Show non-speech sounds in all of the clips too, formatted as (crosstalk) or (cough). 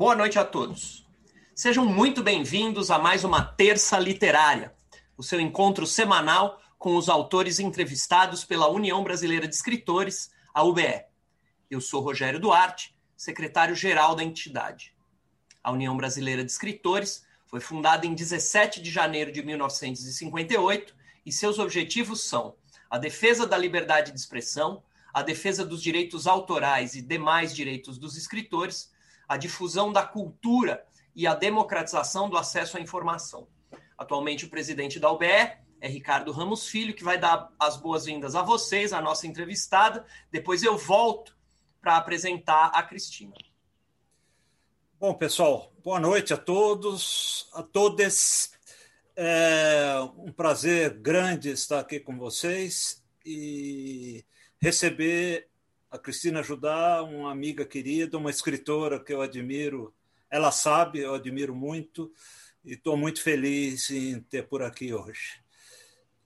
Boa noite a todos. Sejam muito bem-vindos a mais uma Terça Literária, o seu encontro semanal com os autores entrevistados pela União Brasileira de Escritores, a UBE. Eu sou Rogério Duarte, secretário-geral da entidade. A União Brasileira de Escritores foi fundada em 17 de janeiro de 1958 e seus objetivos são a defesa da liberdade de expressão, a defesa dos direitos autorais e demais direitos dos escritores, a difusão da cultura e a democratização do acesso à informação. Atualmente, o presidente da UBE é Ricardo Ramos Filho, que vai dar as boas-vindas a vocês, a nossa entrevistada. Depois eu volto para apresentar a Cristina. Bom, pessoal, boa noite a todos, a todas. É um prazer grande estar aqui com vocês e receber a Cristina Judá, uma amiga querida, uma escritora que eu admiro. Ela sabe, eu admiro muito e estou muito feliz em ter por aqui hoje.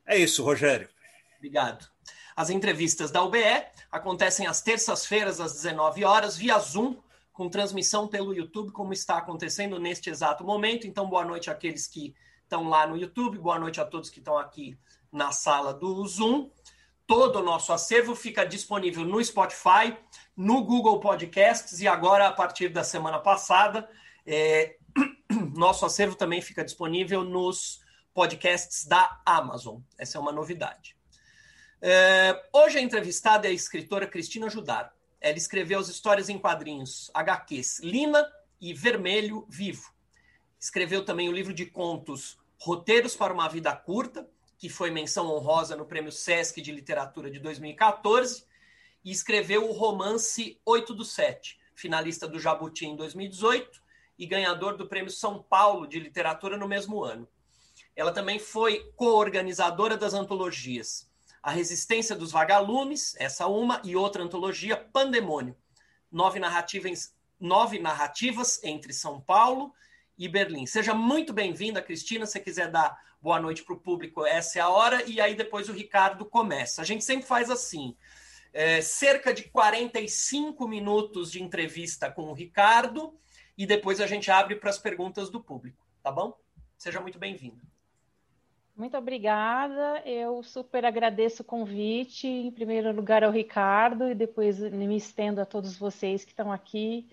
É isso, Rogério. Obrigado. As entrevistas da UBE acontecem às terças-feiras, às 19 horas, via Zoom, com transmissão pelo YouTube, como está acontecendo neste exato momento. Então, boa noite àqueles que estão lá no YouTube, boa noite a todos que estão aqui na sala do Zoom. Todo o nosso acervo fica disponível no Spotify, no Google Podcasts e agora, a partir da semana passada, é... (clears throat) nosso acervo também fica disponível nos podcasts da Amazon. Essa é uma novidade. É... Hoje a entrevistada é a escritora Cristina Judar. Ela escreveu as histórias em quadrinhos HQs Lina e Vermelho Vivo. Escreveu também o livro de contos Roteiros para uma Vida Curta, que foi menção honrosa no Prêmio Sesc de Literatura de 2014, e escreveu o romance 8 do 7, finalista do Jabuti em 2018 e ganhador do Prêmio São Paulo de Literatura no mesmo ano. Ela também foi co-organizadora das antologias A Resistência dos Vagalumes, essa uma, e outra antologia, Pandemônio, nove narrativas, nove narrativas entre São Paulo e Berlim. Seja muito bem-vinda, Cristina. Se quiser dar boa noite para o público, essa é a hora, e aí depois o Ricardo começa. A gente sempre faz assim: é, cerca de 45 minutos de entrevista com o Ricardo, e depois a gente abre para as perguntas do público, tá bom? Seja muito bem-vindo. Muito obrigada. Eu super agradeço o convite, em primeiro lugar ao Ricardo, e depois me estendo a todos vocês que estão aqui.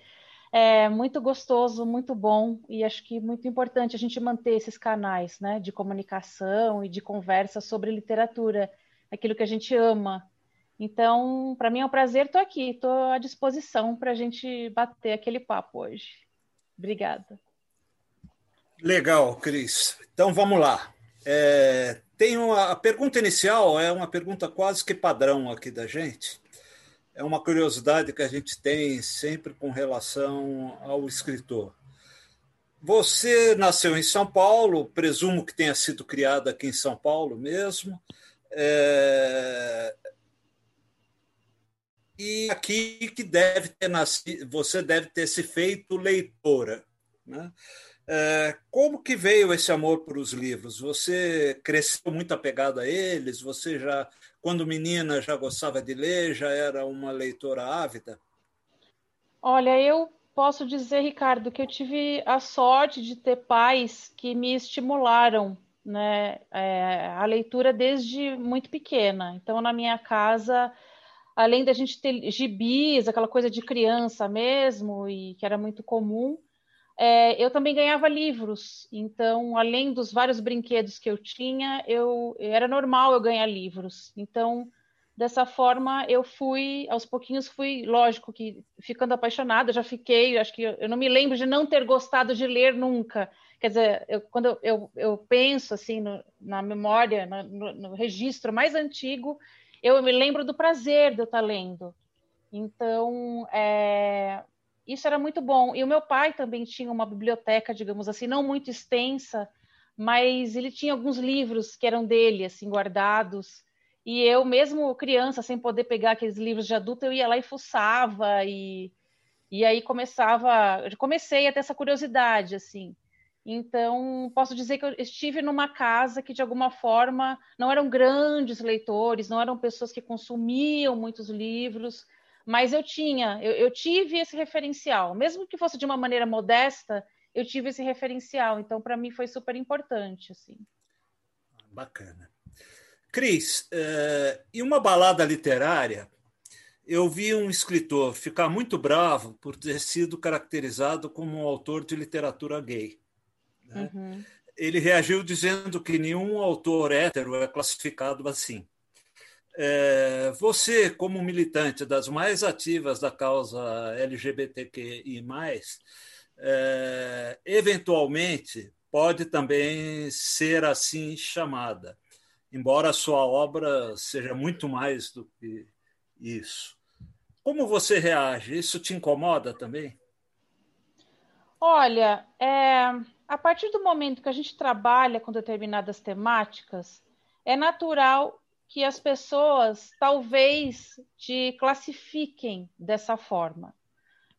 É muito gostoso, muito bom e acho que muito importante a gente manter esses canais né, de comunicação e de conversa sobre literatura, aquilo que a gente ama. Então, para mim é um prazer, estou aqui, estou à disposição para a gente bater aquele papo hoje. Obrigada. Legal, Cris. Então vamos lá. É, tem uma, a pergunta inicial é uma pergunta quase que padrão aqui da gente é uma curiosidade que a gente tem sempre com relação ao escritor. Você nasceu em São Paulo, presumo que tenha sido criado aqui em São Paulo mesmo. É... E aqui que deve ter nascido, você deve ter se feito leitora. Né? É, como que veio esse amor para os livros? Você cresceu muito apegado a eles? Você já quando menina já gostava de ler, já era uma leitora ávida? Olha, eu posso dizer, Ricardo, que eu tive a sorte de ter pais que me estimularam né, é, a leitura desde muito pequena. Então, na minha casa, além da gente ter gibis, aquela coisa de criança mesmo, e que era muito comum, é, eu também ganhava livros. Então, além dos vários brinquedos que eu tinha, eu era normal eu ganhar livros. Então, dessa forma, eu fui, aos pouquinhos, fui, lógico que ficando apaixonada, já fiquei, acho que eu não me lembro de não ter gostado de ler nunca. Quer dizer, eu, quando eu, eu, eu, penso assim no, na memória, no, no, registro mais antigo, eu me lembro do prazer de eu estar lendo. Então, é, isso era muito bom. E o meu pai também tinha uma biblioteca, digamos assim, não muito extensa, mas ele tinha alguns livros que eram dele, assim, guardados. E eu, mesmo criança, sem poder pegar aqueles livros de adulto, eu ia lá e fuçava e, e aí começava, comecei a ter essa curiosidade, assim. Então, posso dizer que eu estive numa casa que, de alguma forma, não eram grandes leitores, não eram pessoas que consumiam muitos livros, Mas eu tinha, eu, eu tive esse referencial, mesmo que fosse de uma maneira modesta, eu tive esse referencial. Então, para mim, foi super importante. Assim. Bacana. Cris, uh, em uma balada literária, eu vi um escritor ficar muito bravo por ter sido caracterizado como um autor de literatura gay. Né? Uhum. Ele reagiu dizendo que nenhum autor hétero é classificado assim. É, você, como militante das mais ativas da causa LGBTQI, é, eventualmente pode também ser assim chamada, embora a sua obra seja muito mais do que isso. Como você reage? Isso te incomoda também? Olha, é, a partir do momento que a gente trabalha com determinadas temáticas, é natural que as pessoas talvez te classifiquem dessa forma. O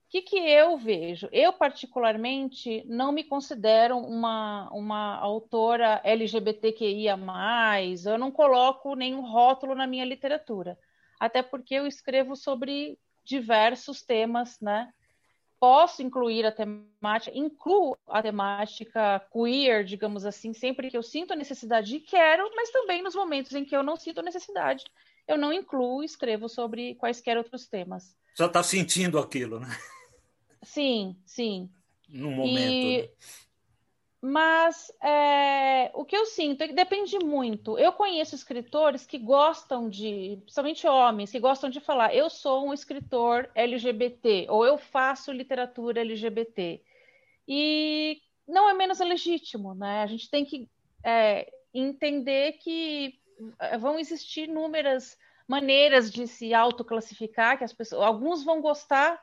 que, que eu vejo? Eu, particularmente, não me considero uma, uma autora LGBTQIA, eu não coloco nenhum rótulo na minha literatura, até porque eu escrevo sobre diversos temas, né? Posso incluir a temática, incluo a temática queer, digamos assim, sempre que eu sinto a necessidade e quero, mas também nos momentos em que eu não sinto necessidade, eu não incluo, escrevo sobre quaisquer outros temas. Já está sentindo aquilo, né? Sim, sim. No momento. E... Né? Mas é, o que eu sinto é que depende muito. Eu conheço escritores que gostam de, principalmente homens, que gostam de falar: eu sou um escritor LGBT, ou eu faço literatura LGBT. E não é menos legítimo, né? A gente tem que é, entender que é, vão existir inúmeras maneiras de se autoclassificar, que as pessoas, alguns vão gostar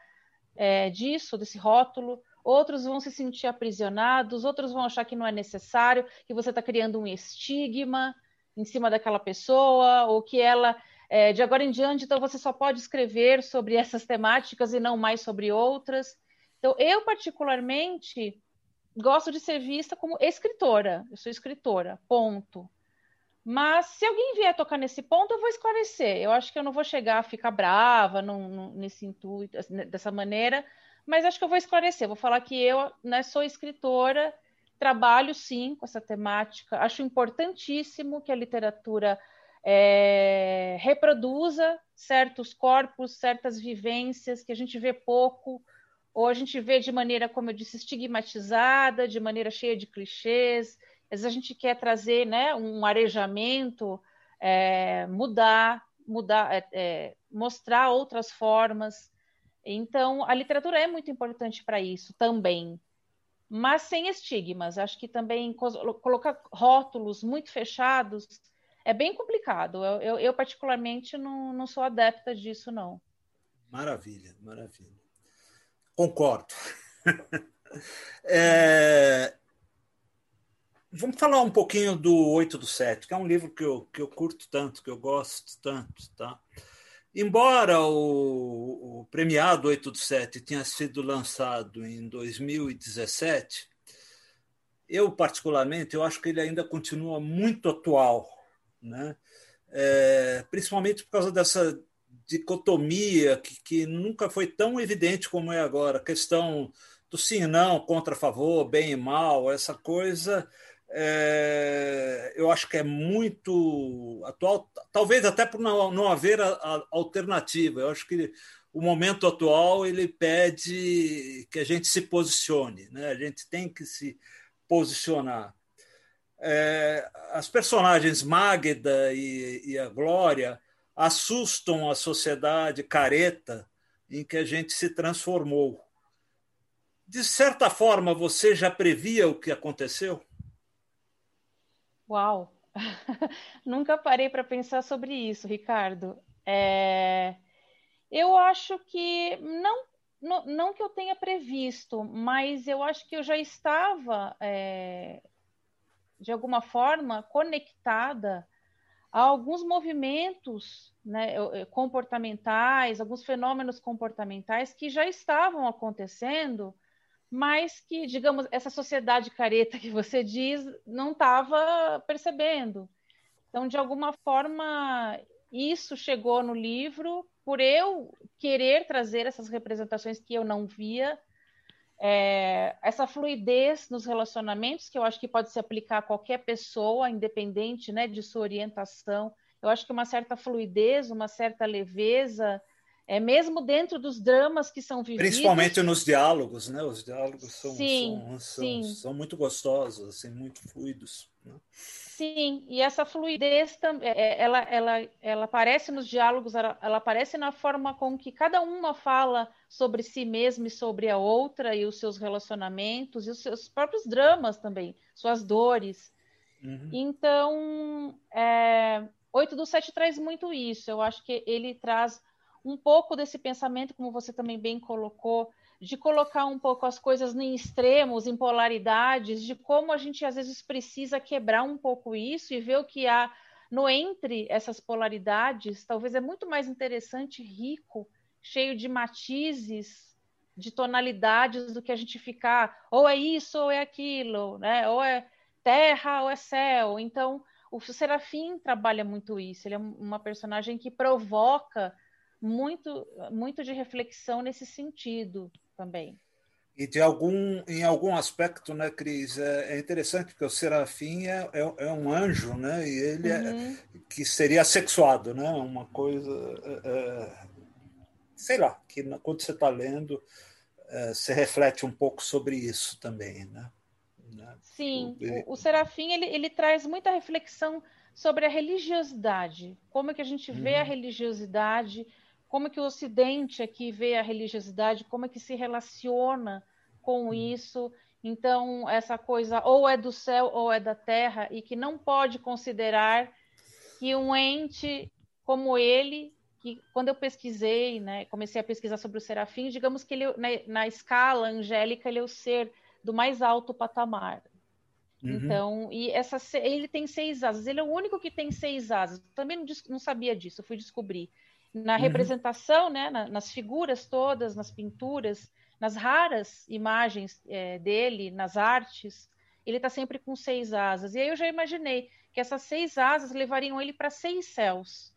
é, disso, desse rótulo, outros vão se sentir aprisionados, outros vão achar que não é necessário, que você está criando um estigma em cima daquela pessoa, ou que ela, é, de agora em diante, então você só pode escrever sobre essas temáticas e não mais sobre outras. Então, eu, particularmente, gosto de ser vista como escritora. Eu sou escritora, ponto. Mas se alguém vier tocar nesse ponto, eu vou esclarecer. Eu acho que eu não vou chegar a ficar brava nesse intuito, dessa maneira, mas acho que eu vou esclarecer. Vou falar que eu né, sou escritora, trabalho sim com essa temática. Acho importantíssimo que a literatura é, reproduza certos corpos, certas vivências que a gente vê pouco, ou a gente vê de maneira, como eu disse, estigmatizada, de maneira cheia de clichês. Às vezes a gente quer trazer né, um arejamento, é, mudar, mudar, é, é mostrar outras formas. Então, a literatura é muito importante para isso também, mas sem estigmas. Acho que também colocar rótulos muito fechados é bem complicado. Eu, eu, eu particularmente, não, não sou adepta disso, não. Maravilha, maravilha. Concordo. (laughs) é... Vamos falar um pouquinho do 8 do 7, que é um livro que eu, que eu curto tanto, que eu gosto tanto, tá? Embora o, o premiado 8 do 7 tenha sido lançado em 2017, eu particularmente eu acho que ele ainda continua muito atual, né? É, principalmente por causa dessa dicotomia que, que nunca foi tão evidente como é agora, a questão do sim não, contra favor, bem e mal, essa coisa é, eu acho que é muito atual, talvez até por não, haver a, a alternativa. Eu acho que o momento atual ele pede que a gente se posicione, né? a gente tem que se posicionar. É, as personagens Magda e, e a Glória assustam a sociedade careta em que a gente se transformou. De certa forma, você já previa o que aconteceu? Uau! (laughs) Nunca parei para pensar sobre isso, Ricardo. É... Eu acho que não, não, que eu tenha previsto, mas eu acho que eu já estava, é... de alguma forma, conectada a alguns movimentos né, comportamentais, alguns fenômenos comportamentais que já estavam acontecendo mas que, digamos, essa sociedade careta que você diz não estava percebendo. Então, de alguma forma, isso chegou no livro por eu querer trazer essas representações que eu não via, é, essa fluidez nos relacionamentos, que eu acho que pode se aplicar a qualquer pessoa, independente né, de sua orientação. Eu acho que uma certa fluidez, uma certa leveza, é mesmo dentro dos dramas que são vividos. Principalmente nos diálogos, né? Os diálogos são, sim, são, são, são, muito gostosos, assim, muito fluidos. Né? Sim, e essa fluidez também, é, é, ela, ela, ela aparece nos diálogos, ela, ela aparece na forma com que cada uma fala sobre si mesma e sobre a outra e os seus relacionamentos e os seus próprios dramas também, suas dores. Uhum. Então, é, 8 do 7 traz muito isso. Eu acho que ele traz um pouco desse pensamento, como você também bem colocou, de colocar um pouco as coisas em extremos, em polaridades, de como a gente às vezes precisa quebrar um pouco isso e ver o que há no entre essas polaridades. Talvez é muito mais interessante, rico, cheio de matizes, de tonalidades, do que a gente ficar ou é isso ou é aquilo, né? Ou é terra ou é céu. Então, o Serafim trabalha muito isso. Ele é uma personagem que provoca muito, muito de reflexão nesse sentido também. E de algum, em algum aspecto, né, Cris, é, é interessante porque o Serafim é, é, é um anjo, né, e ele é, uhum. é, que seria sexuado, né, uma coisa, é, é sei lá, que quando você está lendo, é, você reflete um pouco sobre isso também, né? né? Sim, o, o Serafim ele, ele traz muita reflexão sobre a religiosidade, como é que a gente vê uhum. a religiosidade como é que o Ocidente aqui vê a religiosidade, como é que se relaciona com uhum. isso. Então, essa coisa ou é do céu ou é da terra, e que não pode considerar que um ente como ele, que quando eu pesquisei, né, comecei a pesquisar sobre o serafim, digamos que ele, na, na escala angélica, ele é o ser do mais alto patamar. Uhum. Então, e essa, ele tem seis asas, ele é o único que tem seis asas. Também não, não sabia disso, fui descobrir na uhum. representação, né, na, nas figuras todas, nas pinturas, nas raras imagens é, dele, nas artes, ele está sempre com seis asas. E aí eu já imaginei que essas seis asas levariam ele para seis céus.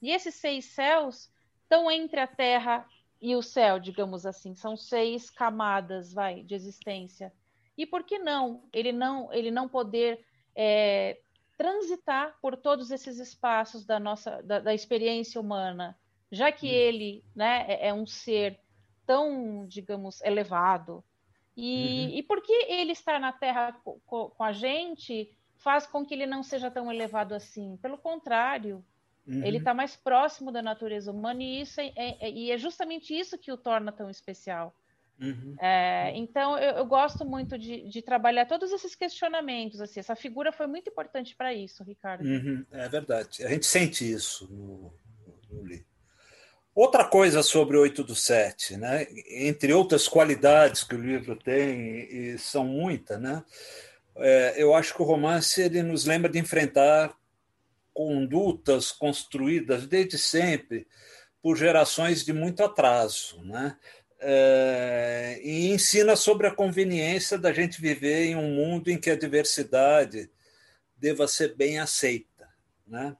E esses seis céus estão entre a Terra e o céu, digamos assim. São seis camadas, vai, de existência. E por que não ele não ele não poder é, transitar por todos esses espaços da nossa da, da experiência humana, já que hum. ele né, é, é, um ser tão, digamos, elevado. E, uhum. e porque ele estar na Terra com, com, a gente faz com que ele não seja tão elevado assim. Pelo contrário, uhum. ele está mais próximo da natureza humana e isso é, é, e é justamente isso que o torna tão especial. Uhum. É, então, eu, eu, gosto muito de, de, trabalhar todos esses questionamentos. Assim, essa figura foi muito importante para isso, Ricardo. Uhum. É verdade. A gente sente isso no, no livro. Outra coisa sobre 8 do 7, né? entre outras qualidades que o livro tem, e são muitas, né? É, eu acho que o romance ele nos lembra de enfrentar condutas construídas desde sempre por gerações de muito atraso. Né? É, e ensina sobre a conveniência da gente viver em um mundo em que a diversidade deva ser bem aceita. Né?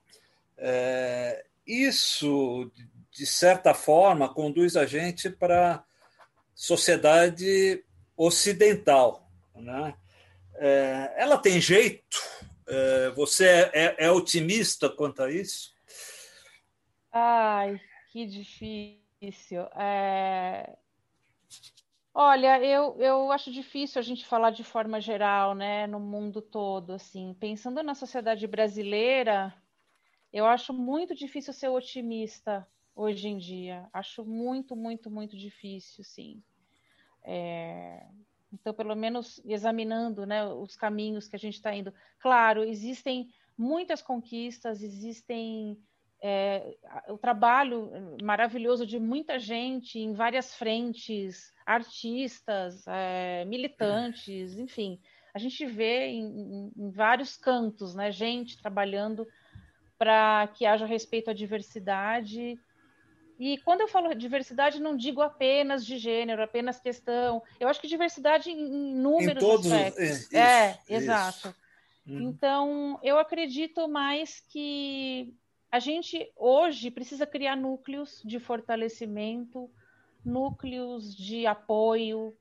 É, isso, de certa forma, conduz a gente para a sociedade ocidental. Né? É, ela tem jeito? Você é, é, é otimista quanto a isso? Ai, que difícil. É, Olha, eu, eu acho difícil a gente falar de forma geral, né, no mundo todo, assim. Pensando na sociedade brasileira, eu acho muito difícil ser otimista hoje em dia. Acho muito, muito, muito difícil, sim. É... Então, pelo menos examinando né, os caminhos que a gente está indo. Claro, existem muitas conquistas, existem é, o trabalho maravilhoso de muita gente em várias frentes, artistas, é, militantes, enfim. A gente vê em, em, vários cantos, né, gente trabalhando para que haja respeito à diversidade. E quando eu falo diversidade, não digo apenas de gênero, apenas questão. Eu acho que diversidade em, números em todos, aspectos. É, é isso, exato. Uhum. Então, eu acredito mais que a gente hoje precisa criar núcleos de fortalecimento, núcleos de apoio,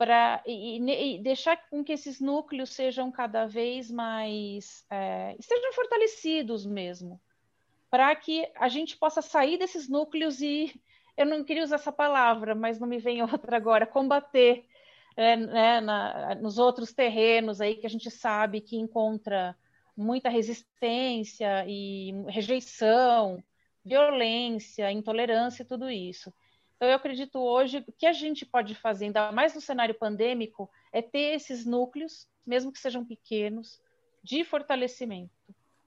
para e, e, deixar com que esses núcleos sejam cada vez mais é, estejam fortalecidos mesmo, para que a gente possa sair desses núcleos e eu não queria usar essa palavra, mas não me vem (laughs) outra agora, combater é, né, na, nos outros terrenos aí que a gente sabe que encontra muita resistência e rejeição, violência, intolerância, tudo isso. Então, eu acredito hoje que a gente pode fazer, ainda mais no cenário pandêmico, é ter esses núcleos, mesmo que sejam pequenos, de fortalecimento.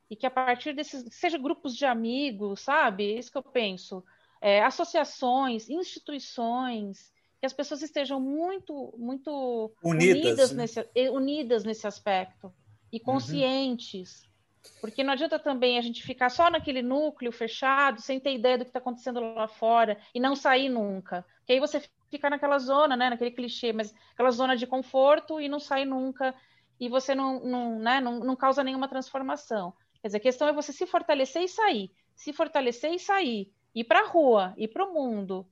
E que a partir desses, seja grupos de amigos, sabe? É isso que eu penso. É, associações, instituições, que as pessoas estejam muito, muito unidas, unidas, né? nesse, unidas nesse aspecto e uhum. conscientes. Uhum. Porque não adianta também a gente ficar só naquele núcleo fechado, sem ter ideia do que está acontecendo lá fora e não sair nunca. Porque aí você fica naquela zona, né, naquele clichê, mas aquela zona de conforto e não sai nunca e você não, não, né, não, não causa nenhuma transformação. Quer dizer, a questão é você se fortalecer e sair, se fortalecer e sair, ir para a rua, ir para o mundo,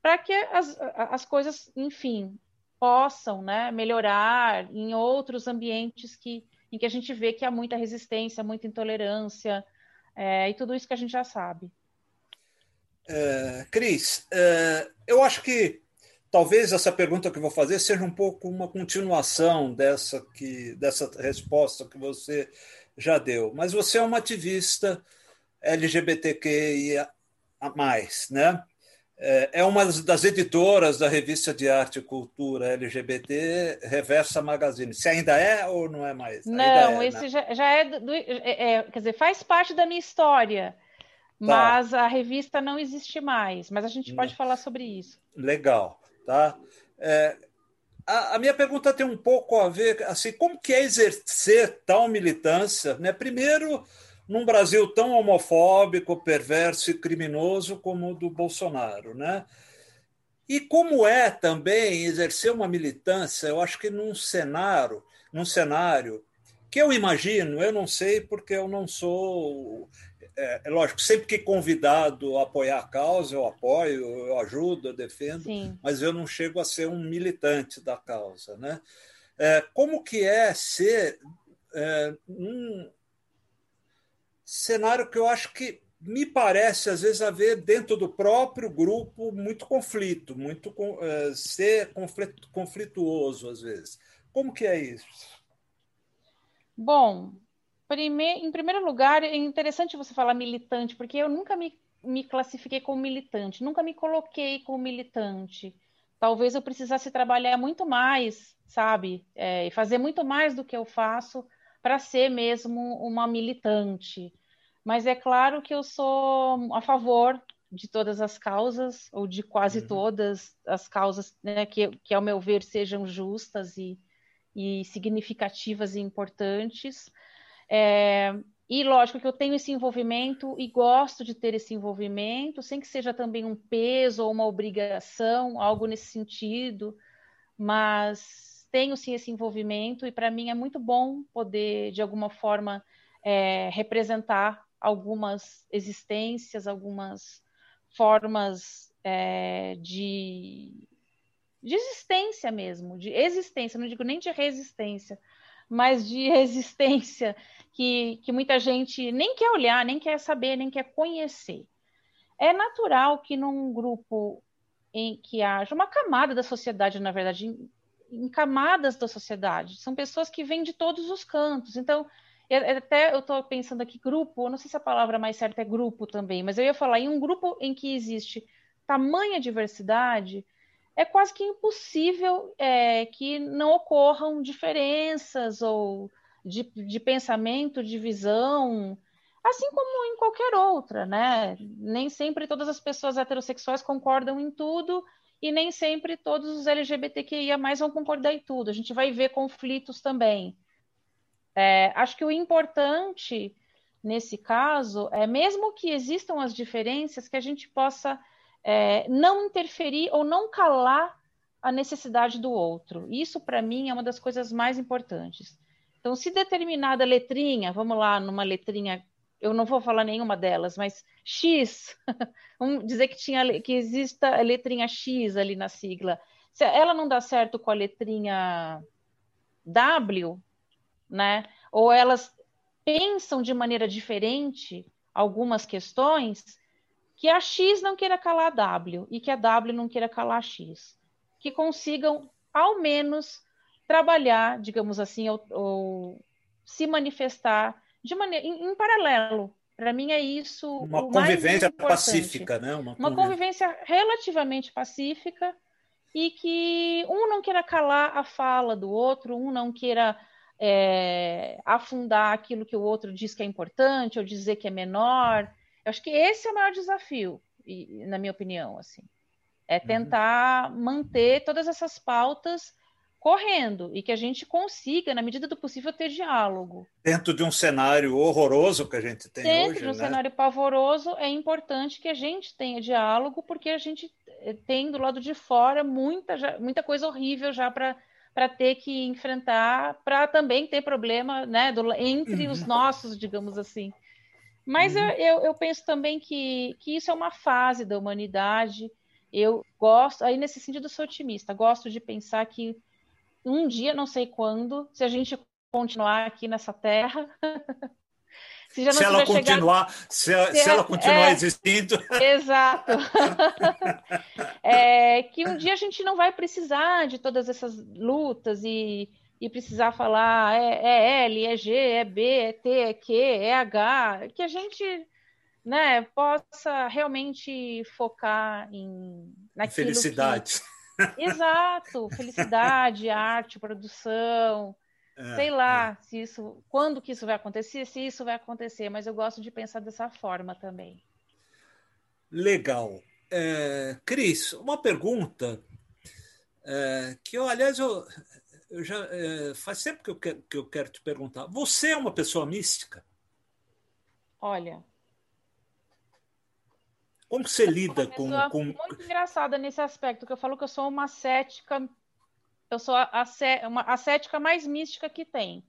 para que as, as coisas, enfim, possam né, melhorar em outros ambientes que, em que a gente vê que há muita resistência, muita intolerância, é, e tudo isso que a gente já sabe. É, Cris, é, eu acho que talvez essa pergunta que eu vou fazer seja um pouco uma continuação dessa, que, dessa resposta que você já deu. Mas você é uma ativista LGBTQIA, né? É, é uma das editoras da revista de arte e cultura LGBT, Reversa Magazine. Se ainda é ou não é mais? Não, é, esse né? já, já é, do, é, é, Quer dizer, faz parte da minha história, tá. mas a revista não existe mais. Mas a gente pode não. falar sobre isso. Legal, tá? É, a, a, minha pergunta tem um pouco a ver, assim, como que é exercer tal militância, né? Primeiro num Brasil tão homofóbico, perverso e criminoso como o do Bolsonaro, né? E como é também exercer uma militância, eu acho que num cenário, num cenário que eu imagino, eu não sei porque eu não sou, é, é lógico, sempre que convidado a apoiar a causa, eu apoio, eu ajudo, eu defendo, Sim. mas eu não chego a ser um militante da causa, né? É, como que é ser é, um, cenário que eu acho que me parece, às vezes, haver dentro do próprio grupo muito conflito, muito uh, ser conflito, conflituoso, às vezes. Como que é isso? Bom, prime... em primeiro lugar, é interessante você falar militante, porque eu nunca me, me classifiquei como militante, nunca me coloquei como militante. Talvez eu precisasse trabalhar muito mais, sabe? É, e fazer muito mais do que eu faço para ser mesmo uma militante. Mas é claro que eu sou a favor de todas as causas, ou de quase uhum. todas as causas né, que, que, ao meu ver, sejam justas e, e significativas e importantes. É, e lógico que eu tenho esse envolvimento e gosto de ter esse envolvimento, sem que seja também um peso ou uma obrigação, algo nesse sentido, mas tenho sim esse envolvimento e para mim é muito bom poder, de alguma forma, é, representar algumas existências, algumas formas é, de, de existência mesmo, de existência, não digo nem de resistência, mas de (laughs) existência que, que muita gente nem quer olhar, nem quer saber, nem quer conhecer. É natural que num grupo em que haja uma camada da sociedade, na verdade, em camadas da sociedade. São pessoas que vêm de todos os cantos. Então, até eu estou pensando aqui grupo, não sei se a palavra mais certa é grupo também, mas eu ia falar em um grupo em que existe tamanha diversidade, é quase que impossível é, que não ocorram diferenças ou de, de pensamento, de visão, assim como em qualquer outra, né? Nem sempre todas as pessoas heterossexuais concordam em tudo e nem sempre todos os LGBTQIA vão concordar em tudo. A gente vai ver conflitos também. É, acho que o importante nesse caso é, mesmo que existam as diferenças, que a gente possa é, não interferir ou não calar a necessidade do outro. Isso, para mim, é uma das coisas mais importantes. Então, se determinada letrinha, vamos lá, numa letrinha eu não vou falar nenhuma delas, mas X, (laughs) vamos dizer que tinha que exista a letrinha X ali na sigla. Se ela não dá certo com a letrinha W, né? Ou elas pensam de maneira diferente algumas questões, que a X não queira calar a W e que a W não queira calar a X. Que consigam, ao menos, trabalhar, digamos assim, ou, ou se manifestar de maneira em, em paralelo. Para mim é isso. Uma convivência pacífica, né? Uma, uma convivência relativamente pacífica e que um não queira calar a fala do outro, um não queira é, afundar aquilo que o outro diz que é importante ou dizer que é menor. Eu acho que esse é o maior desafio, na minha opinião, assim, é uhum. tentar uhum. manter todas essas pautas correndo e que a gente consiga, na medida do possível, ter diálogo. Dentro de um cenário horroroso que a gente tem Dentro hoje. Dentro de um né? cenário pavoroso, é importante que a gente tenha diálogo, porque a gente eh, tem do lado de fora muita, muita coisa horrível já para para ter que enfrentar, para também ter problema né, do, entre uhum. os nossos, digamos assim. Mas uhum. eu, eu, eu, penso também que, que isso é uma fase da humanidade. Eu gosto, aí nesse sentido, sou otimista. Gosto de pensar que um dia, não sei quando, se a gente continuar aqui nessa terra. se, se ela continuar, se, se, se, ela continuar é, existindo. (laughs) Exato. (laughs) é, que um dia a gente não vai precisar de todas essas lutas e, e precisar falar é, é L, é G, é B, é T, é Q, é H, que a gente né, possa realmente focar em naquilo felicidade. Que Exato, felicidade, arte, produção. É, sei lá é. se isso, quando que isso vai acontecer, se isso vai acontecer, mas eu gosto de pensar dessa forma também. Legal. É, Cris, uma pergunta é, que, eu, aliás, eu, eu já é, faz tempo que eu, quero, que eu quero te perguntar. Você é uma pessoa mística? Olha, como você lida com, com. Muito engraçada nesse aspecto, que eu falo que eu sou uma cética. Eu sou a, a, uma, a cética mais mística que tem.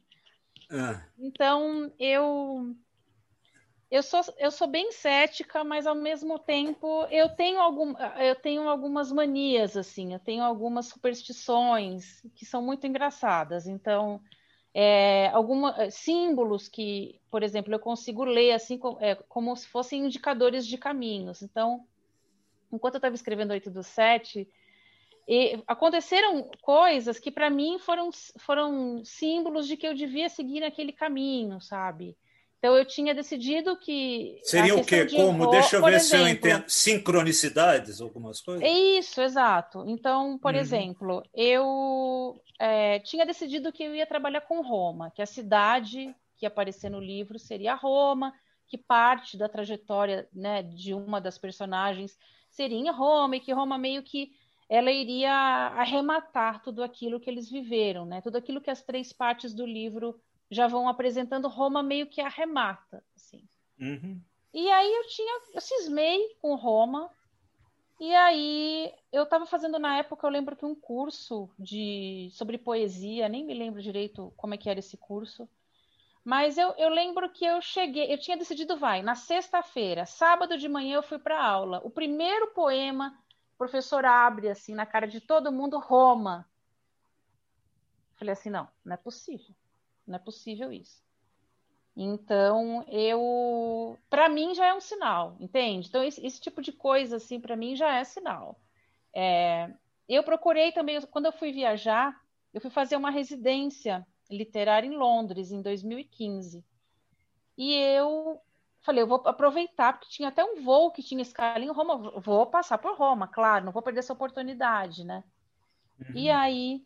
Ah. Então, eu. Eu sou, eu sou bem cética, mas ao mesmo tempo eu tenho, algum, eu tenho algumas manias, assim, eu tenho algumas superstições que são muito engraçadas. Então, é, alguma, é, símbolos que, por exemplo, eu consigo ler assim como, é, como se fossem indicadores de caminhos. Então, enquanto eu estava escrevendo 8 do 7, e aconteceram coisas que para mim foram, foram símbolos de que eu devia seguir aquele caminho, sabe? Então eu tinha decidido que. Seria o quê? Como? Deixa eu ver exemplo, se eu entendo. Sincronicidades, algumas coisas? Isso, exato. Então, por uhum. exemplo, eu é, tinha decidido que eu ia trabalhar com Roma, que a cidade que ia aparecer no livro seria Roma, que parte da trajetória né, de uma das personagens seria em Roma, e que Roma meio que ela iria arrematar tudo aquilo que eles viveram, né? Tudo aquilo que as três partes do livro já vão apresentando Roma meio que arremata, assim. Uhum. E aí eu tinha, eu cismei com Roma, e aí eu estava fazendo na época, eu lembro que um curso de sobre poesia, nem me lembro direito como é que era esse curso, mas eu, eu lembro que eu cheguei, eu tinha decidido, vai, na sexta-feira, sábado de manhã eu fui para aula. O primeiro poema, o professor abre assim na cara de todo mundo, Roma. Falei assim, não, não é possível. Não é possível isso. Então, eu, para mim já é um sinal, entende? Então, esse, esse tipo de coisa assim, para mim já é sinal. É, eu procurei também, quando eu fui viajar, eu fui fazer uma residência literária em Londres em 2015. E eu falei, eu vou aproveitar, porque tinha até um voo que tinha escala em Roma, vou passar por Roma, claro, não vou perder essa oportunidade, né? Uhum. E aí,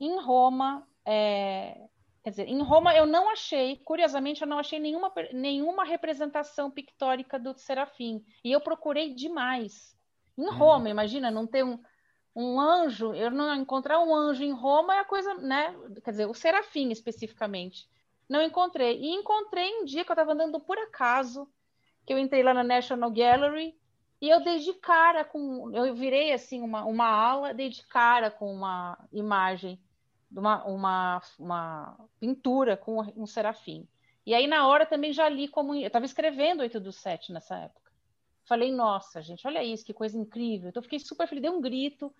em Roma, é, Quer dizer, em Roma eu não achei, curiosamente, eu não achei nenhuma, nenhuma representação pictórica do Serafim. E eu procurei demais. Em uhum. Roma, imagina, não ter um, um anjo, eu não encontrar um anjo em Roma é a coisa, né? Quer dizer, o Serafim especificamente. Não encontrei. E encontrei um dia que eu estava andando por acaso, que eu entrei lá na National Gallery e eu dei de cara com. Eu virei assim uma, uma ala, dei de cara com uma imagem uma, uma, uma pintura com um serafim. E aí, na hora, também já li como. Eu estava escrevendo 8 do 7 nessa época. Falei, nossa, gente, olha isso, que coisa incrível. Então, fiquei super feliz, dei um grito.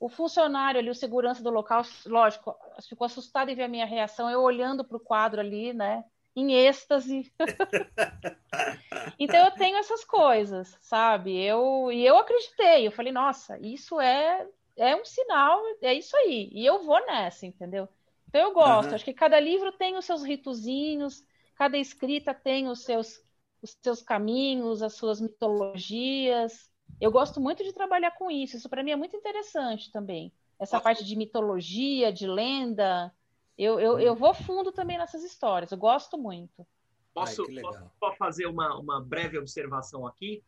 O funcionário ali, o segurança do local, lógico, ficou assustado em ver a minha reação, eu olhando para o quadro ali, né? Em êxtase. (laughs) então eu tenho essas coisas, sabe? Eu, e eu acreditei, eu falei, nossa, isso é, é um sinal, é isso aí. E eu vou nessa, entendeu? Então eu gosto, uhum. acho que cada livro tem os seus ritozinhos, cada escrita tem os seus, os seus caminhos, as suas mitologias. Eu gosto muito de trabalhar com isso. Isso para mim é muito interessante também. Essa Nossa. parte de mitologia, de lenda. Eu, eu, eu vou fundo também nessas histórias. Eu gosto muito. Posso, Ai, posso fazer uma, uma breve observação aqui?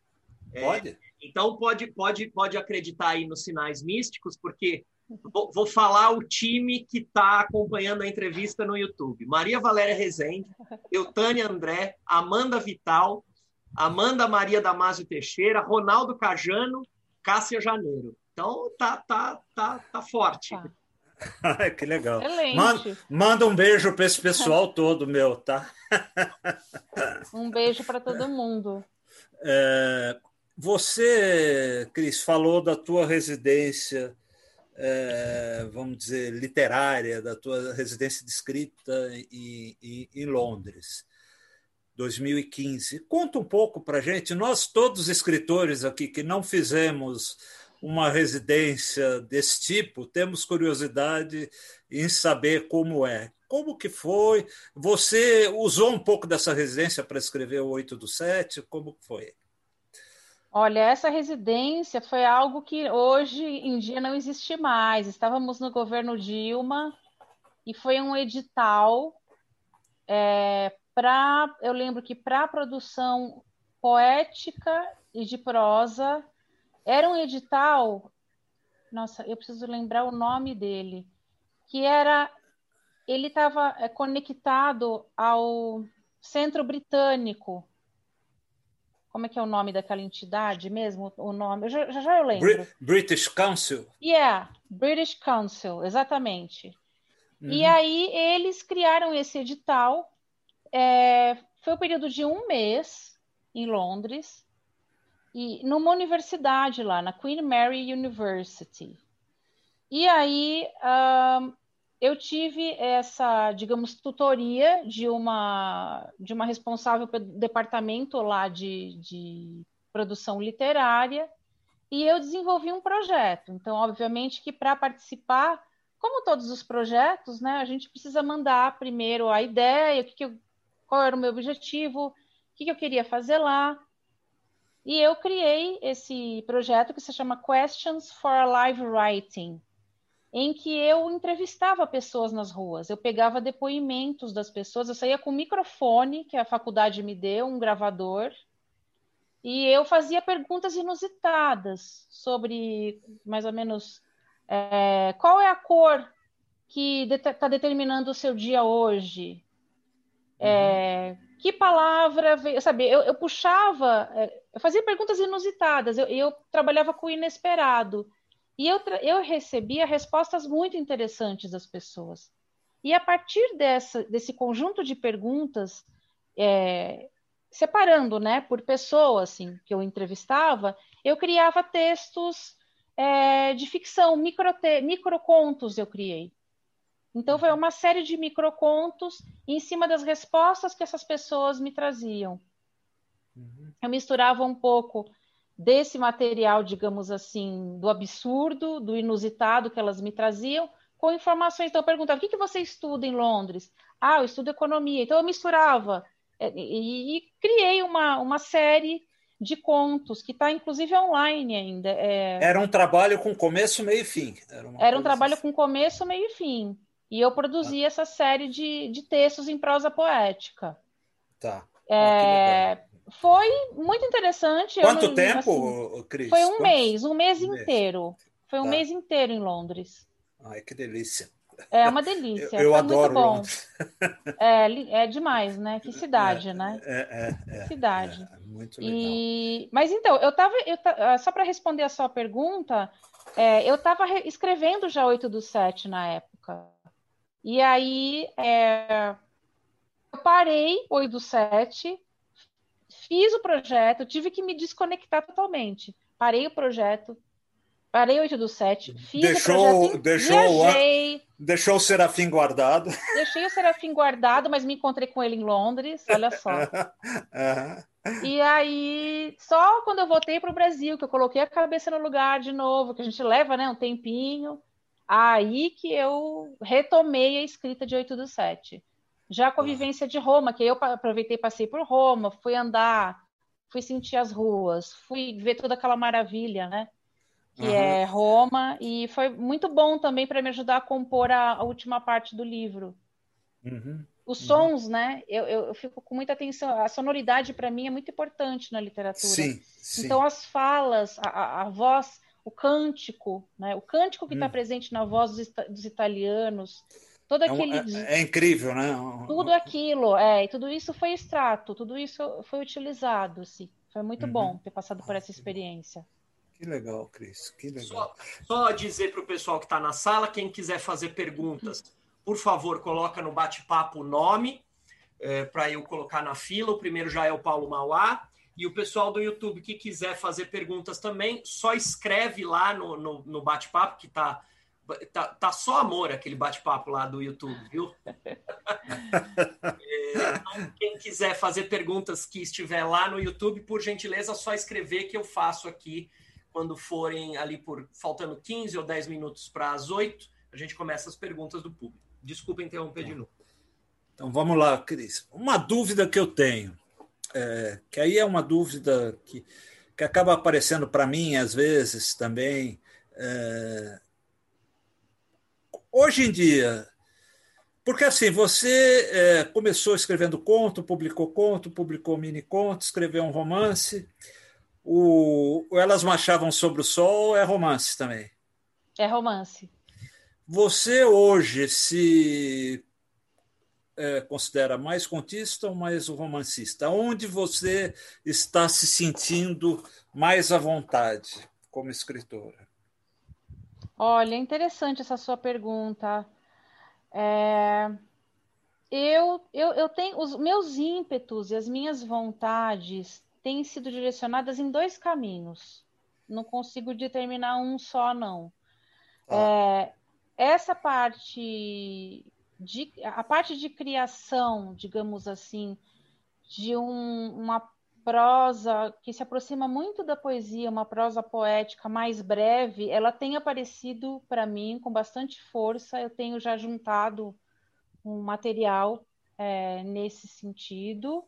É, pode. É, então pode, pode, pode acreditar aí nos sinais místicos, porque vou, vou falar o time que está acompanhando a entrevista no YouTube: Maria Valéria Rezende, Eutânia André, Amanda Vital, Amanda Maria Damasio Teixeira, Ronaldo Cajano, Cássia Janeiro. Então tá, tá, tá, tá forte. Tá. (laughs) que legal. Manda, manda, um beijo para esse pessoal (laughs) todo, meu, tá? um beijo para todo mundo. É, você, Cris, falou da tua residência, é, vamos dizer, literária, da tua residência de escrita em, em, em Londres. 2015. Conta um pouco para gente, nós todos escritores aqui que não fizemos uma residência desse tipo, temos curiosidade em saber como é. Como que foi? Você usou um pouco dessa residência para escrever o 8 do 7? Como foi? Olha, essa residência foi algo que hoje em dia não existe mais. Estávamos no governo Dilma e foi um edital é, para eu lembro que para produção poética e de prosa era um edital nossa eu preciso lembrar o nome dele que era ele estava é, conectado ao Centro Britânico como é que é o nome daquela entidade mesmo o nome já já eu lembro British Council yeah British Council exatamente uhum. e aí eles criaram esse edital é, foi o um período de um mês em Londres e numa universidade lá, na Queen Mary University. E aí um, eu tive essa, digamos, tutoria de uma de uma responsável pelo departamento lá de, de produção literária e eu desenvolvi um projeto. Então, obviamente que para participar, como todos os projetos, né, a gente precisa mandar primeiro a ideia, o que, que eu qual era o meu objetivo, o que, que eu queria fazer lá. E eu criei esse projeto que se chama Questions for Live Writing, em que eu entrevistava pessoas nas ruas, eu pegava depoimentos das pessoas, eu saía com um microfone que a faculdade me deu, um gravador, e eu fazia perguntas inusitadas sobre mais ou menos é, qual é a cor que está determinando o seu dia hoje, é, que palavra veio, sabe? Eu, eu puxava, é, eu fazia perguntas inusitadas, eu, eu trabalhava com o inesperado. E eu, eu recebia respostas muito interessantes das pessoas. E a partir dessa, desse conjunto de perguntas, é, separando né, por pessoa assim, que eu entrevistava, eu criava textos é, de ficção, micro microcontos eu criei. Então, foi uma série de microcontos em cima das respostas que essas pessoas me traziam. Uhum. Eu misturava um pouco desse material, digamos assim, do absurdo, do inusitado que elas me traziam, com informações. Então, eu perguntava: o que, que você estuda em Londres? Ah, eu estudo economia. Então, eu misturava é, e, e criei uma, uma série de contos, que está inclusive online ainda. É... Era um trabalho com começo, meio e fim. Era, Era um trabalho assim. com começo, meio e fim. E eu produzi ah. essa série de, de textos em prosa poética. Tá. É, ah, foi muito interessante. Quanto não, tempo, assim, Cris? Foi um Quanto? mês, um mês inteiro. Foi um tá. mês inteiro em Londres. Ai, que delícia. É uma delícia. Eu, eu adoro muito bom. Londres. É, é demais, né? Que cidade, é, né? É, é, é cidade. É, muito legal. E... Mas então, eu estava. Eu, só para responder a sua pergunta, é, eu estava escrevendo já 8 do 7 na época. E aí, é, eu parei 8 do 7, fiz o projeto, tive que me desconectar totalmente. Parei o projeto, parei 8 do 7, fiz deixou, o projeto, deixou, viajei, deixou o Serafim guardado. (laughs) Deixei o Serafim guardado, mas me encontrei com ele em Londres, olha só. (laughs) E aí, só quando eu voltei para o Brasil, que eu coloquei a cabeça no lugar de novo, que a gente leva né, um tempinho, aí que eu retomei a escrita de 8 do 7. Já com a vivência de Roma, que eu aproveitei passei por Roma, fui andar, fui sentir as ruas, fui ver toda aquela maravilha, né? Que uhum. é Roma, e foi muito bom também para me ajudar a compor a, a última parte do livro. Uhum. Os uhum. sons, né? Eu, eu, eu, fico com muita atenção. A sonoridade, para mim, é muito importante na literatura. Sim, sim. Então, as falas, a, a, a voz, o cântico, né? O cântico que está hum. presente na voz dos, dos italianos, todo aquele. É, um, é, é, incrível, né? Tudo aquilo, é, e tudo isso foi extrato, tudo isso foi utilizado, assim. Foi muito uhum. bom ter passado por essa experiência. Que legal, Cris, que legal. Só, só dizer para o pessoal que está na sala, quem quiser fazer perguntas por favor, coloca no bate-papo o nome é, para eu colocar na fila. O primeiro já é o Paulo Mauá. E o pessoal do YouTube que quiser fazer perguntas também, só escreve lá no, no, no bate-papo, que tá, tá, tá só amor aquele bate-papo lá do YouTube, viu? (laughs) é, então, quem quiser fazer perguntas que estiver lá no YouTube, por gentileza, só escrever que eu faço aqui quando forem ali por faltando 15 ou 10 minutos para as 8, a gente começa as perguntas do público. Desculpa interromper de novo. Então vamos lá, Cris. Uma dúvida que eu tenho, é, que aí é uma dúvida que, que acaba aparecendo para mim às vezes também. É, hoje em dia, porque assim, você é, começou escrevendo conto, publicou conto, publicou mini conto, escreveu um romance. O, Elas Marchavam sobre o Sol é romance também. É romance. Você hoje se é, considera mais contista ou mais romancista? Onde você está se sentindo mais à vontade como escritora? Olha, interessante essa sua pergunta. É... Eu, eu, eu tenho os meus ímpetos e as minhas vontades têm sido direcionadas em dois caminhos. Não consigo determinar um só, não. Ah. É, essa parte de a parte de criação, digamos assim, de um, uma prosa que se aproxima muito da poesia, uma prosa poética mais breve, ela tem aparecido para mim com bastante força. Eu tenho já juntado um material é, nesse sentido.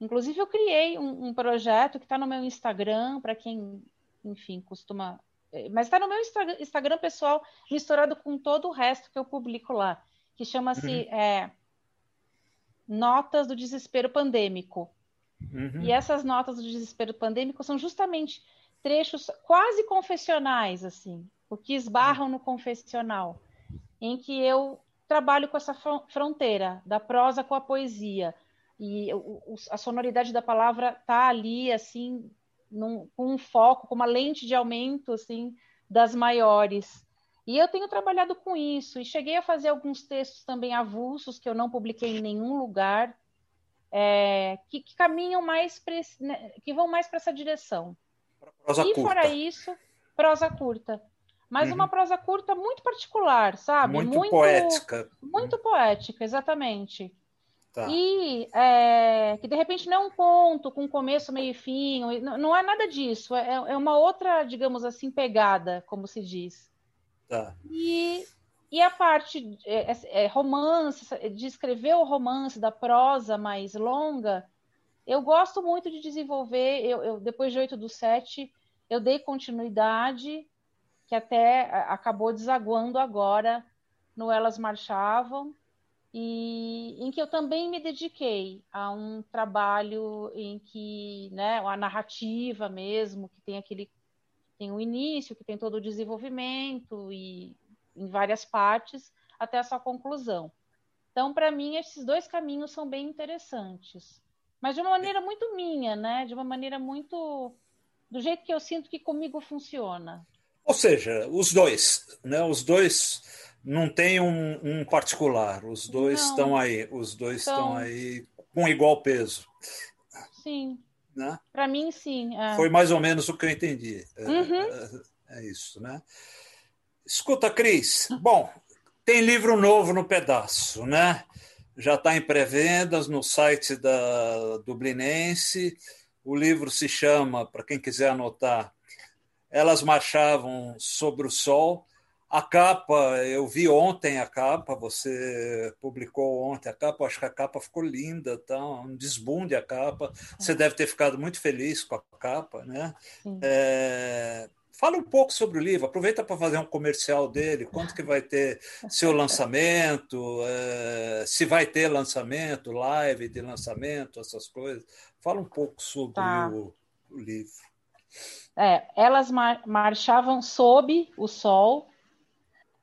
Inclusive, eu criei um, um projeto que está no meu Instagram, para quem, enfim, costuma é, mas está no meu Instagram pessoal, misturado com todo o resto que eu publico lá, que chama-se uhum. é, Notas do Desespero Pandêmico. Uhum. E essas notas do desespero pandêmico são justamente trechos quase confessionais, assim, o que esbarram no confessional, em que eu trabalho com essa fronteira da prosa com a poesia. E a sonoridade da palavra tá ali, assim, num, com um foco, com uma lente de aumento assim das maiores. E eu tenho trabalhado com isso e cheguei a fazer alguns textos também avulsos que eu não publiquei em nenhum lugar, é, que, que, caminham mais esse, né, que vão mais para essa direção. Prosa e curta. fora isso, prosa curta. Mas uhum. uma prosa curta muito particular, sabe? Muito, muito poética. Muito poética, exatamente. Tá. E é, que de repente não é um conto com começo, meio e fim, não, não é nada disso, é, é, uma outra, digamos assim, pegada, como se diz. Tá. E, e a parte é, é, é romance, de escrever o romance da prosa mais longa, eu gosto muito de desenvolver. Eu, eu depois de 8 do 7, eu dei continuidade, que até acabou desaguando agora no Elas Marchavam e em que eu também me dediquei a um trabalho em que, né, a narrativa mesmo, que tem aquele tem o início, que tem todo o desenvolvimento e em várias partes até a sua conclusão. Então, para mim, esses dois caminhos são bem interessantes, mas de uma maneira muito minha, né? De uma maneira muito do jeito que eu sinto que comigo funciona. Ou seja, os dois, né? Os dois não tem um, um particular. Os dois não. estão aí, os dois então, estão aí com igual peso. Sim. Né? Para mim, sim. É. Foi mais ou menos o que eu entendi. É, uhum. É, é, isso, né? Escuta, Cris. Bom, tem livro novo no pedaço, né? Já está em pré-vendas no site da Dublinense. O livro se chama, para quem quiser anotar, Elas Marchavam sobre o Sol. A capa, eu vi ontem a capa, você publicou ontem a capa, acho que a capa ficou linda, tá? um desbunde a capa. Você deve ter ficado muito feliz com a capa, né? É... Fala um pouco sobre o livro, aproveita para fazer um comercial dele, quanto que vai ter seu lançamento, é... se vai ter lançamento, live de lançamento, essas coisas. Fala um pouco sobre tá. o, o, livro. É, elas mar marchavam sob o sol,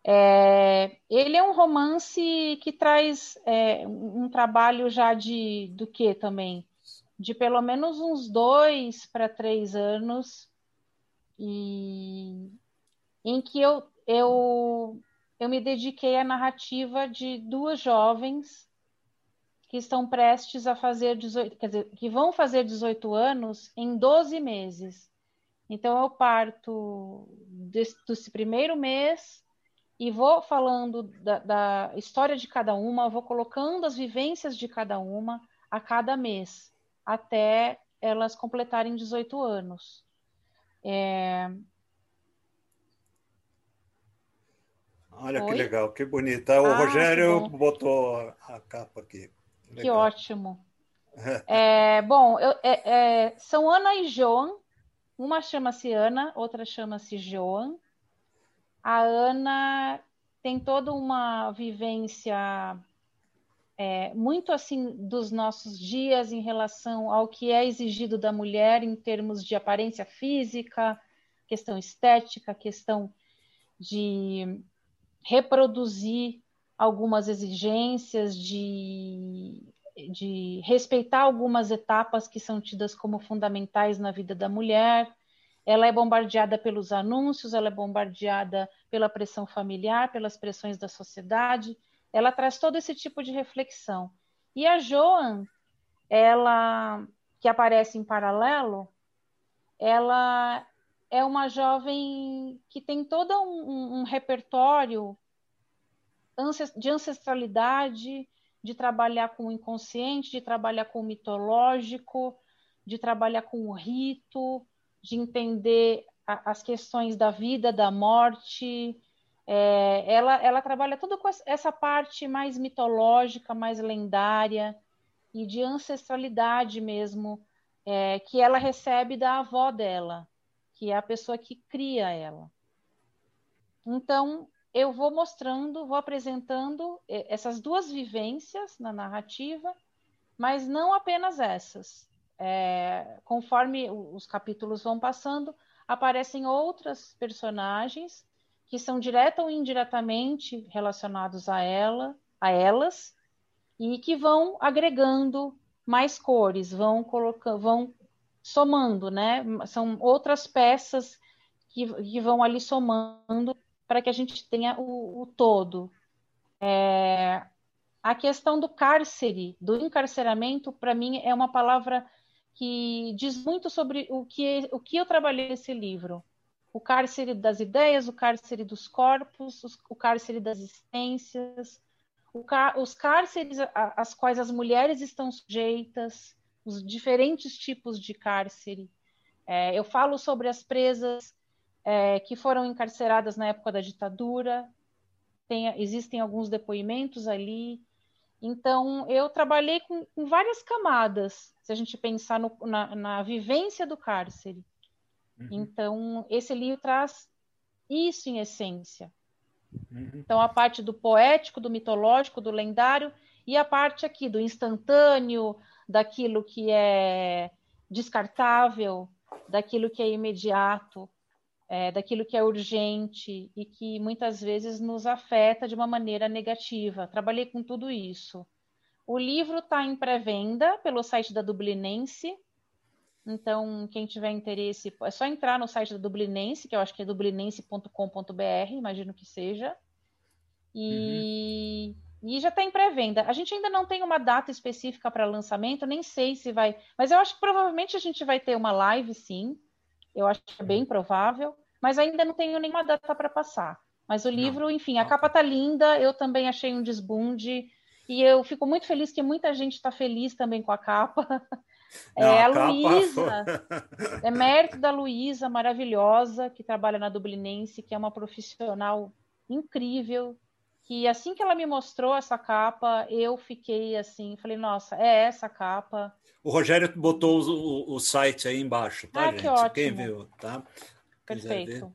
é, ele é um romance que traz é, um trabalho já de do que também? De pelo menos uns dois para três anos, e em que eu, eu, eu me dediquei à narrativa de duas jovens que estão prestes a fazer 18, quer dizer, que vão fazer 18 anos em 12 meses. Então eu parto desse, desse primeiro mês e vou falando da, da, história de cada uma, vou colocando as vivências de cada uma a cada mês, até elas completarem 18 anos. É... Olha Oi? que legal, que bonita. O ah, Rogério botou a capa aqui. Legal. Que ótimo. (laughs) é, bom, eu, é, é, são Ana e Joan. Uma chama-se Ana, outra chama-se Joan a Ana tem toda uma vivência é, muito assim dos nossos dias em relação ao que é exigido da mulher em termos de aparência física, questão estética, questão de reproduzir algumas exigências, de, de respeitar algumas etapas que são tidas como fundamentais na vida da mulher ela é bombardeada pelos anúncios, ela é bombardeada pela pressão familiar, pelas pressões da sociedade. Ela traz todo esse tipo de reflexão. E a Joan, ela que aparece em paralelo, ela é uma jovem que tem todo um, um repertório de ancestralidade, de trabalhar com o inconsciente, de trabalhar com o mitológico, de trabalhar com o rito, de entender a, as questões da vida, da morte. É, ela, ela trabalha tudo com essa parte mais mitológica, mais lendária e de ancestralidade mesmo, é, que ela recebe da avó dela, que é a pessoa que cria ela. Então, eu vou mostrando, vou apresentando é, essas duas vivências na narrativa, mas não apenas essas é, conforme os capítulos vão passando, aparecem outras personagens que são direta ou indiretamente relacionados a ela, a elas, e que vão agregando mais cores, vão colocando, vão somando, né? São outras peças que, que vão ali somando para que a gente tenha o, o todo. É, a questão do cárcere, do encarceramento, para mim é uma palavra que diz muito sobre o que, o que eu trabalhei nesse livro. O cárcere das ideias, o cárcere dos corpos, o cárcere das existências, os cárceres às quais as mulheres estão sujeitas, os diferentes tipos de cárcere. É, eu falo sobre as presas é, que foram encarceradas na época da ditadura, Tem, existem alguns depoimentos ali, então, eu trabalhei com, com várias camadas, se a gente pensar no, na, na, vivência do cárcere. Uhum. Então, esse livro traz isso em essência. Uhum. Então, a parte do poético, do mitológico, do lendário, e a parte aqui do instantâneo, daquilo que é descartável, daquilo que é imediato, é, daquilo que é urgente e que muitas vezes nos afeta de uma maneira negativa. Trabalhei com tudo isso. O livro está em pré-venda pelo site da Dublinense. Então, quem tiver interesse, é só entrar no site da Dublinense, que eu acho que é dublinense.com.br, imagino que seja. E, uhum. e já está em pré-venda. A gente ainda não tem uma data específica para lançamento, nem sei se vai. Mas eu acho que provavelmente a gente vai ter uma live, sim. Eu acho que é bem provável. Mas ainda não tenho nenhuma data para passar. Mas o livro, não. enfim, a capa tá linda. Eu também achei um desbunde. E eu fico muito feliz que muita gente está feliz também com a capa. (laughs) Não, é a, a Luísa, é mérito da Luísa, maravilhosa, que trabalha na Dublinense, que é uma profissional incrível, que assim que ela me mostrou essa capa, eu fiquei assim, falei, nossa, é essa capa. O Rogério botou o, o site aí embaixo, tá, ah, gente? Que ótimo. Quem viu, tá? Perfeito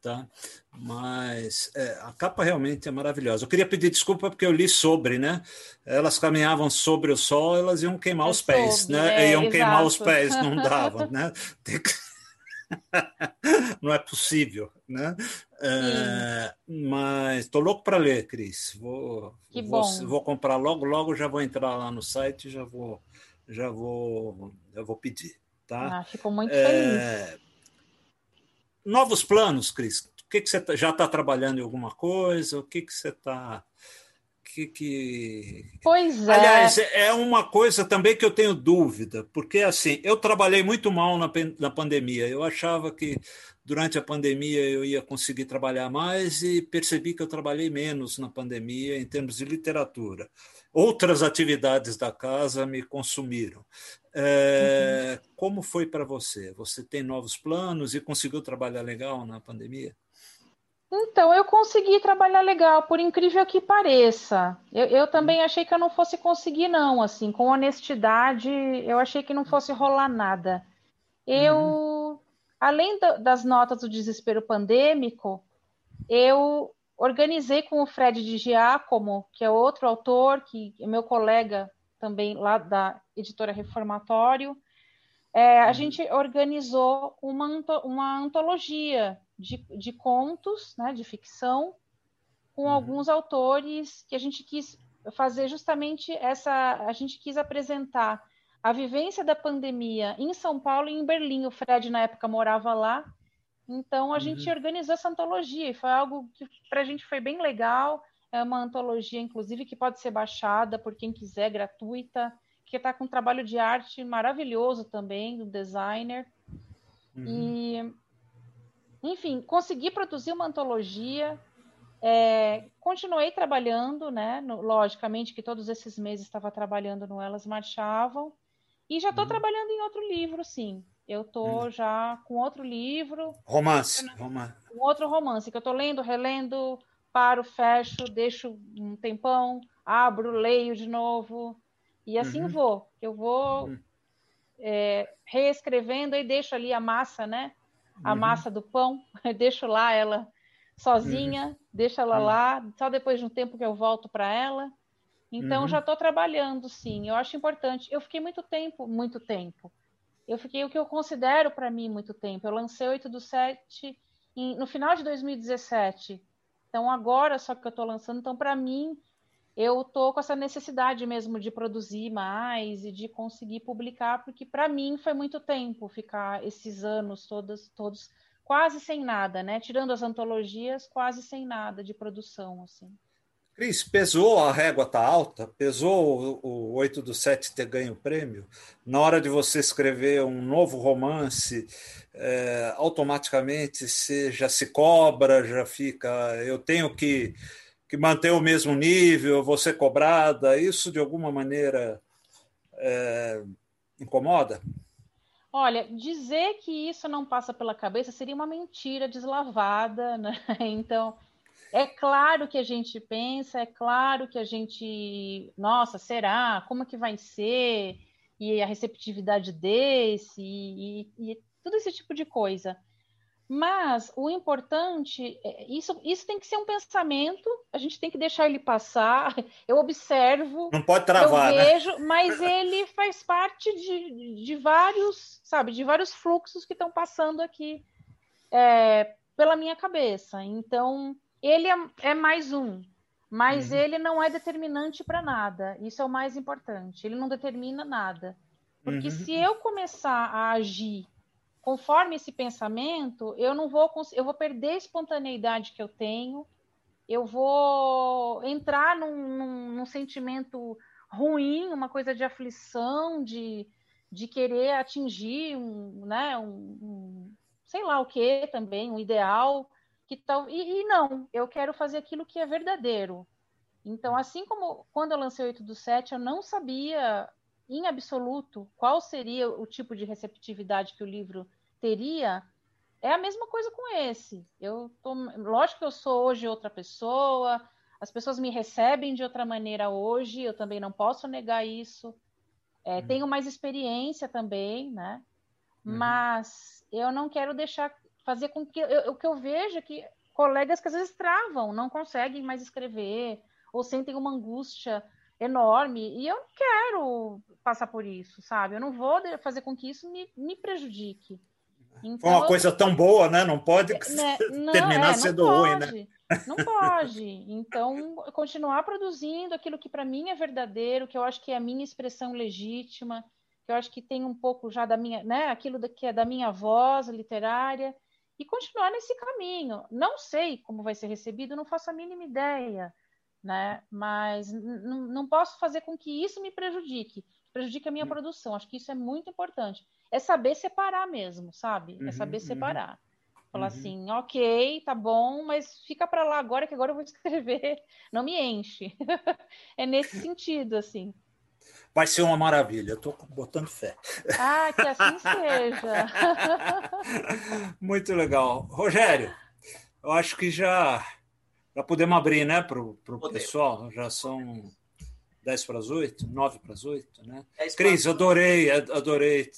tá? Mas é, a capa realmente é maravilhosa. Eu queria pedir desculpa porque eu li sobre, né? Elas caminhavam sobre o sol, elas iam queimar eu os pés, soube, né? É, iam exato. queimar os pés, não (laughs) dava, né? (laughs) Não é possível, né? É, mas estou louco para ler, Cris. Vou, que vou, bom. vou comprar logo, logo já vou entrar lá no site, já vou, já vou, já vou pedir, tá? Ah, ficou muito é, feliz novos planos, Cris? O que, que você tá, já está trabalhando em alguma coisa? O que, que você está. Que, que... Pois é. Aliás, é uma coisa também que eu tenho dúvida, porque assim, eu trabalhei muito mal na, na pandemia. Eu achava que durante a pandemia eu ia conseguir trabalhar mais e percebi que eu trabalhei menos na pandemia em termos de literatura. Outras atividades da casa me consumiram. É. Como foi para você? Você tem novos planos e conseguiu trabalhar legal na pandemia? Então, eu consegui trabalhar legal, por incrível que pareça. Eu, eu, também achei que eu não fosse conseguir, não. Assim, com honestidade, eu achei que não fosse rolar nada. Eu, uhum. além do, das notas do desespero pandêmico, eu organizei com o Fred de Giacomo, que é outro autor, que é meu colega também lá da editora Reformatório, é, a uhum. gente organizou uma, uma antologia de, de contos, né, de ficção, com uhum. alguns autores que a gente quis fazer justamente essa. A gente quis apresentar a vivência da pandemia em São Paulo e em Berlim. O Fred, na época, morava lá. Então, a uhum. gente organizou essa antologia e foi algo que para a gente foi bem legal. É uma antologia, inclusive, que pode ser baixada por quem quiser, gratuita, que está com um trabalho de arte maravilhoso também, do designer. Uhum. E, enfim, consegui produzir uma antologia. É, continuei trabalhando, né? No, logicamente que todos esses meses estava trabalhando no Elas Marchavam. E já estou uhum. trabalhando em outro livro, sim. Eu estou uhum. já com outro livro. Romance. romance. Um outro romance que eu estou lendo, relendo, paro, fecho, deixo um tempão, abro, leio de novo. E assim uhum. vou. Eu vou uhum. é, reescrevendo e deixo ali a massa, né? A uhum. massa do pão, (laughs) deixo lá ela sozinha, uhum. deixo ela uhum. lá, só depois de um tempo que eu volto para ela. Então uhum. já estou trabalhando, sim. Eu acho importante. Eu fiquei muito tempo, muito tempo. Eu fiquei o que eu considero para mim muito tempo. Eu lancei 8 do 7 em, no final de 2017. Então, agora só que eu estou lançando, então, para mim, eu estou com essa necessidade mesmo de produzir mais e de conseguir publicar, porque para mim foi muito tempo ficar esses anos todos, todos quase sem nada, né? Tirando as antologias, quase sem nada de produção, assim. Cris, pesou a régua tá alta? Pesou o, o 8 do 7 ter ganho o prêmio? Na hora de você escrever um novo romance, é, automaticamente você já se cobra, já fica. Eu tenho que, que manter o mesmo nível, vou ser cobrada. Isso de alguma maneira é, incomoda? Olha, dizer que isso não passa pela cabeça seria uma mentira deslavada, (laughs) né? Então é claro que a gente pensa, é claro que a gente, nossa, será? Como que vai ser? E a receptividade desse, e, e, e tudo esse tipo de coisa. Mas o importante, é, isso, isso tem que ser um pensamento, a gente tem que deixar ele passar. Eu observo. Não pode travar, eu né? vejo, né? mas ele faz parte de, de vários, sabe, de vários fluxos que estão passando aqui é, pela minha cabeça. Então, ele é, é mais um, mas uhum. ele não é determinante para nada. Isso é o mais importante. Ele não determina nada. Porque uhum. se eu começar a agir conforme esse pensamento, eu não vou eu vou perder a espontaneidade que eu tenho eu vou entrar num, num, num sentimento ruim, uma coisa de aflição, de, de querer atingir um, né, um, um sei lá o que também, um ideal que tal e, e, não, eu quero fazer aquilo que é verdadeiro. Então, assim como quando eu lancei o 8 do 7, eu não sabia em absoluto qual seria o tipo de receptividade que o livro teria, é a mesma coisa com esse. Eu tô, lógico que eu sou hoje outra pessoa, as pessoas me recebem de outra maneira hoje, eu também não posso negar isso. É, uhum. Tenho mais experiência também, né? Uhum. Mas eu não quero deixar fazer com que eu, o que eu vejo é que colegas que às vezes travam, não conseguem mais escrever ou sentem uma angústia enorme e eu não quero passar por isso, sabe? Eu não vou fazer com que isso me, me prejudique. Então, uma coisa tão boa, né? Não pode né? (laughs) não, terminar é, sendo ruim, né? Não pode. Então, continuar produzindo aquilo que para mim é verdadeiro, que eu acho que é a minha expressão legítima, que eu acho que tem um pouco já da minha, né? Aquilo que é da minha voz literária e continuar nesse caminho. Não sei como vai ser recebido, não faço a mínima ideia, né? Mas não posso fazer com que isso me prejudique, prejudique a minha uhum. produção. Acho que isso é muito importante. É saber separar mesmo, sabe? É uhum, é saber uhum. separar. Falar uhum. assim, ok, tá bom, mas fica para lá agora que agora eu vou (laughs) escrever, não me enche. (laughs) é nesse sentido, assim. Vai ser uma maravilha, eu estou botando fé. Ah, que assim (laughs) seja. Muito legal. Rogério, eu acho que já, já podemos abrir né, para o pessoal, já são 10 para as 8, 9 para as 8, né? Cris, adorei, adorei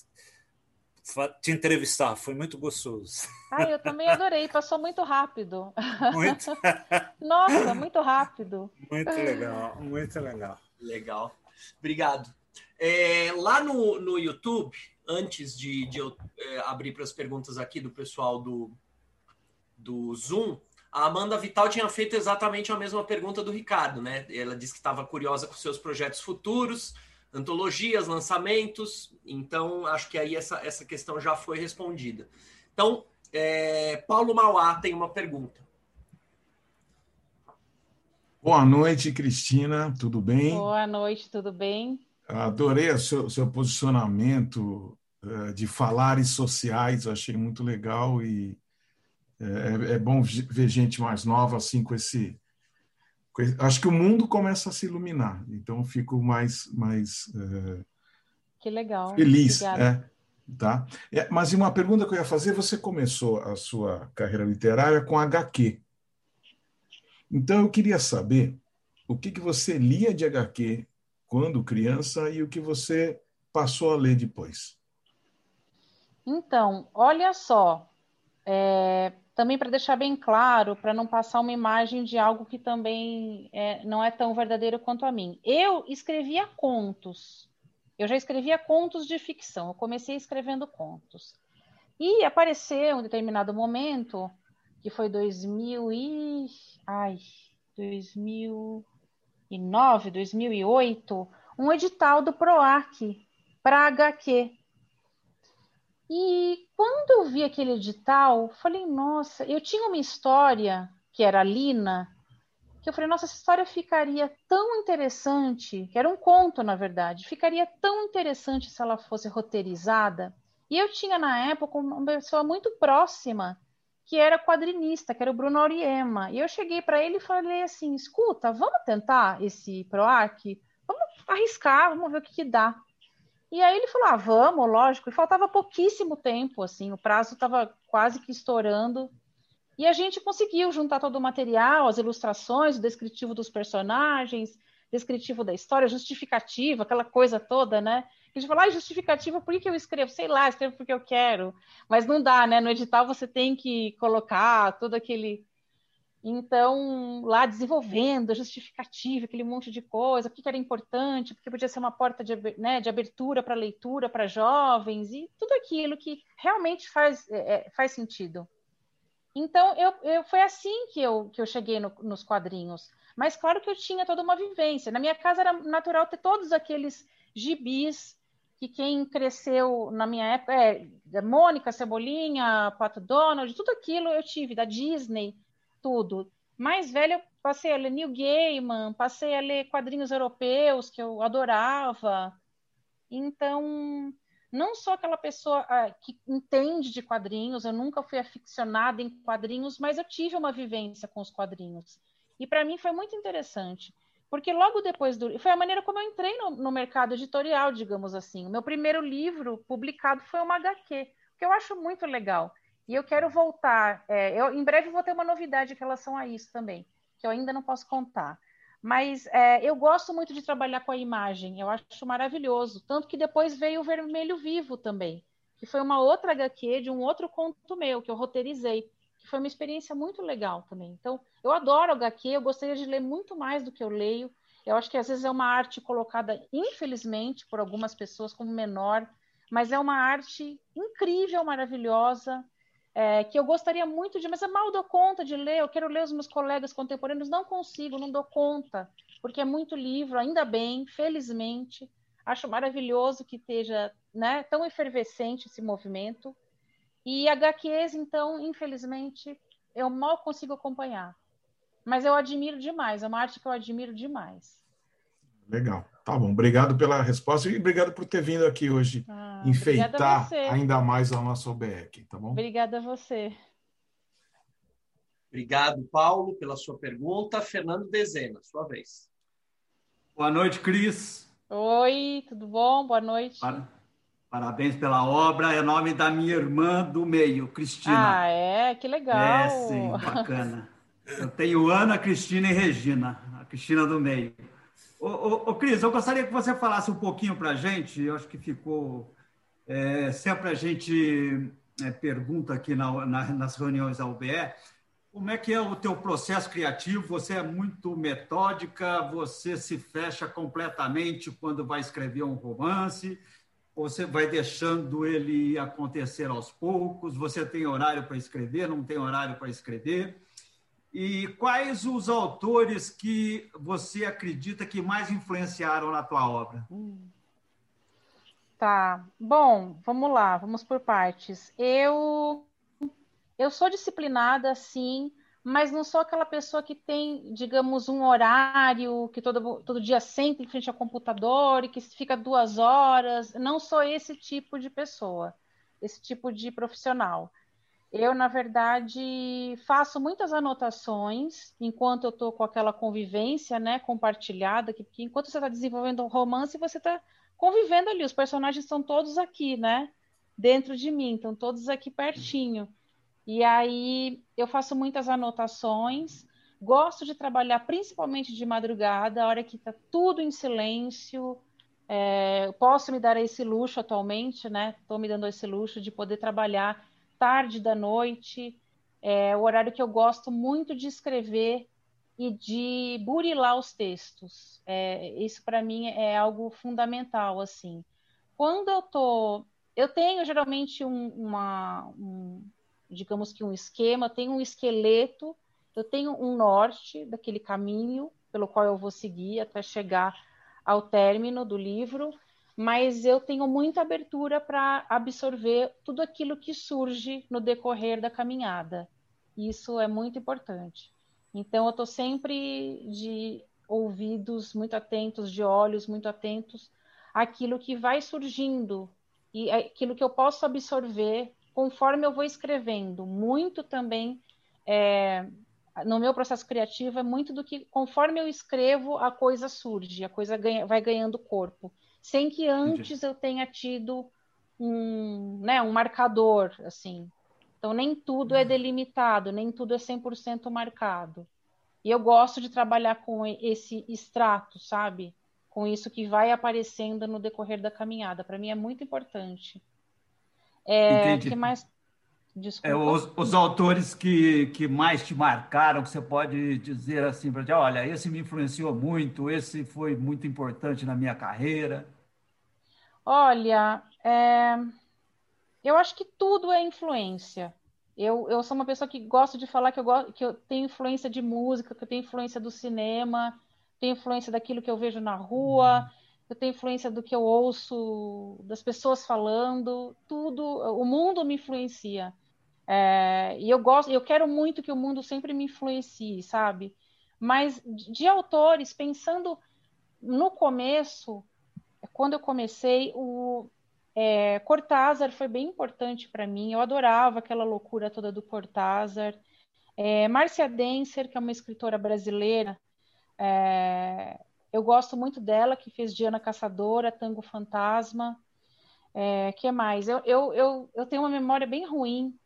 te entrevistar, foi muito gostoso. Ah, eu também adorei, passou muito rápido. Muito. (laughs) Nossa, muito rápido. Muito legal, muito legal. Legal. Obrigado. É, lá no, no YouTube, antes de, de eu é, abrir para as perguntas aqui do pessoal do, do Zoom, a Amanda Vital tinha feito exatamente a mesma pergunta do Ricardo, né? Ela disse que estava curiosa com seus projetos futuros antologias, lançamentos. Então, acho que aí essa, essa questão já foi respondida. Então, é, Paulo Mauá tem uma pergunta. Boa noite, Cristina, tudo bem? Boa noite, tudo bem? Adorei o seu, seu posicionamento uh, de falares sociais, achei muito legal e é, é bom ver gente mais nova assim com esse acho que o mundo começa a se iluminar. Então fico mais mais uh, que legal feliz, é, tá? É, mas uma pergunta que eu ia fazer: você começou a sua carreira literária com HQ. Então eu queria saber o que que você lia de HQ quando criança e o que você passou a ler depois. Então, olha só, é, também para deixar bem claro, para não passar uma imagem de algo que também é, não é tão verdadeiro quanto a mim. Eu escrevia contos. Eu já escrevia contos de ficção. Eu comecei escrevendo contos. E apareceu um determinado momento, que foi 2000 e ai, 2009, 2008, um edital do PROAC para HQ. E quando eu vi aquele edital, falei, nossa, eu tinha uma história que era a Lina, que eu falei, nossa, essa história ficaria tão interessante, que era um conto, na verdade, ficaria tão interessante se ela fosse roteirizada. E eu tinha, na época, uma pessoa muito próxima, que era quadrinista, que era o Bruno Auriema. E eu cheguei para ele e falei assim, escuta, vamos tentar esse PROAC? Vamos arriscar, vamos ver o que, que dá. E aí ele falou: ah, vamos, lógico. E faltava pouquíssimo tempo, assim, o prazo estava quase que estourando. E a gente conseguiu juntar todo o material, as ilustrações, o descritivo dos personagens, descritivo da história, justificativa, aquela coisa toda, né? A gente fala, ah, justificativa, por que, que eu escrevo? Sei lá, escrevo porque eu quero. Mas não dá, né? No edital você tem que colocar todo aquele então, lá desenvolvendo a justificativa, aquele monte de coisa, o que era importante, porque podia ser uma porta de, né, de abertura para leitura para jovens e tudo aquilo que realmente faz, é, é, faz sentido. Então, eu, eu, foi assim que eu, que eu cheguei no, nos quadrinhos. Mas claro que eu tinha toda uma vivência. Na minha casa era natural ter todos aqueles gibis que quem cresceu na minha época é da Mônica, Cebolinha, Pato Donald, tudo aquilo eu tive, da Disney tudo. Mais velha, eu passei a ler Neil Gaiman, passei a ler quadrinhos europeus que eu adorava. Então, não sou aquela pessoa ah, que entende de quadrinhos, eu nunca fui aficionada em quadrinhos, mas eu tive uma vivência com os quadrinhos. E para mim foi muito interessante, porque logo depois do. Foi a maneira como eu entrei no, no mercado editorial, digamos assim. O meu primeiro livro publicado foi uma HQ, que eu acho muito legal. E eu quero voltar. É, eu, em breve vou ter uma novidade em relação a isso também, que eu ainda não posso contar. Mas é, eu gosto muito de trabalhar com a imagem, eu acho maravilhoso. Tanto que depois veio o Vermelho Vivo também, que foi uma outra HQ de um outro conto meu, que eu roteirizei, foi uma experiência muito legal também. Então, eu adoro HQ, eu gostaria de ler muito mais do que eu leio. Eu acho que às vezes é uma arte colocada, infelizmente, por algumas pessoas como menor, mas é uma arte incrível, maravilhosa é, que eu gostaria muito de, mas eu mal dou conta de ler, eu quero ler os meus colegas contemporâneos, não consigo, não dou conta, porque é muito livro, ainda bem, felizmente. Acho maravilhoso que esteja né, tão efervescente esse movimento. E HQs, então, infelizmente, eu mal consigo acompanhar. Mas eu admiro demais, é uma arte que eu admiro demais. Legal. Tá bom. Obrigado pela resposta e obrigado por ter vindo aqui hoje ah, enfeitar ainda mais a nossa OBEC, tá bom? Obrigada a você. Obrigado, Paulo, pela sua pergunta. Fernando Dezena, sua vez. Boa noite, Cris. Oi, tudo bom? Boa noite. Parabéns pela obra. É nome da minha irmã do meio, Cristina. Ah, é? Que legal. É, sim, bacana. Eu tenho Ana, Cristina e Regina, a Cristina do meio. Ô, ô, ô, Cris, eu gostaria que você falasse um pouquinho para a gente, eu acho que ficou. É, sempre a gente é, pergunta aqui na, na, nas reuniões da UBE, como é que é o teu processo criativo? Você é muito metódica, você se fecha completamente quando vai escrever um romance, você vai deixando ele acontecer aos poucos, você tem horário para escrever, não tem horário para escrever? E quais os autores que você acredita que mais influenciaram na tua obra? Tá. Bom, vamos lá, vamos por partes. Eu eu sou disciplinada, sim, mas não sou aquela pessoa que tem, digamos, um horário que todo, todo dia senta em frente ao computador e que fica duas horas. Não sou esse tipo de pessoa, esse tipo de profissional. Eu, na verdade, faço muitas anotações enquanto eu estou com aquela convivência né, compartilhada, que, que enquanto você está desenvolvendo um romance, você está convivendo ali. Os personagens estão todos aqui, né? Dentro de mim, estão todos aqui pertinho. E aí eu faço muitas anotações. Gosto de trabalhar principalmente de madrugada, a hora que está tudo em silêncio. É, posso me dar esse luxo atualmente, né? Estou me dando esse luxo de poder trabalhar tarde da noite, é o horário que eu gosto muito de escrever e de burilar os textos. É, isso para mim é algo fundamental, assim. Quando eu tô, eu tenho geralmente um, uma, um, digamos que um esquema, tenho um esqueleto, eu tenho um norte daquele caminho pelo qual eu vou seguir até chegar ao término do livro mas eu tenho muita abertura para absorver tudo aquilo que surge no decorrer da caminhada. Isso é muito importante. Então, eu estou sempre de ouvidos muito atentos, de olhos muito atentos àquilo que vai surgindo e aquilo que eu posso absorver conforme eu vou escrevendo. Muito também é, no meu processo criativo é muito do que conforme eu escrevo a coisa surge, a coisa ganha, vai ganhando corpo sem que antes Entendi. eu tenha tido um, né, um marcador, assim. Então, nem tudo é uhum. delimitado, nem tudo é 100% marcado. E eu gosto de trabalhar com esse extrato, sabe? Com isso que vai aparecendo no decorrer da caminhada. Para mim é muito importante. É, que mais? Desculpa. É, os, os, autores que, que mais te marcaram, que você pode dizer assim para olha, esse me influenciou muito, esse foi muito importante na minha carreira? Olha, é... eu acho que tudo é influência. Eu, eu sou uma pessoa que gosto de falar que eu, gosto, que eu tenho influência de música, que eu tenho influência do cinema, tenho influência daquilo que eu vejo na rua. Eu tenho influência do que eu ouço, das pessoas falando, tudo, o mundo me influencia. É, e eu gosto, eu quero muito que o mundo sempre me influencie, sabe? Mas de autores, pensando no começo, quando eu comecei, o é, Cortázar foi bem importante para mim. Eu adorava aquela loucura toda do Cortázar. É, Márcia Denser, que é uma escritora brasileira, é, eu gosto muito dela, que fez Diana Caçadora, Tango Fantasma. É, que mais? Eu, eu, eu, eu tenho uma memória bem ruim,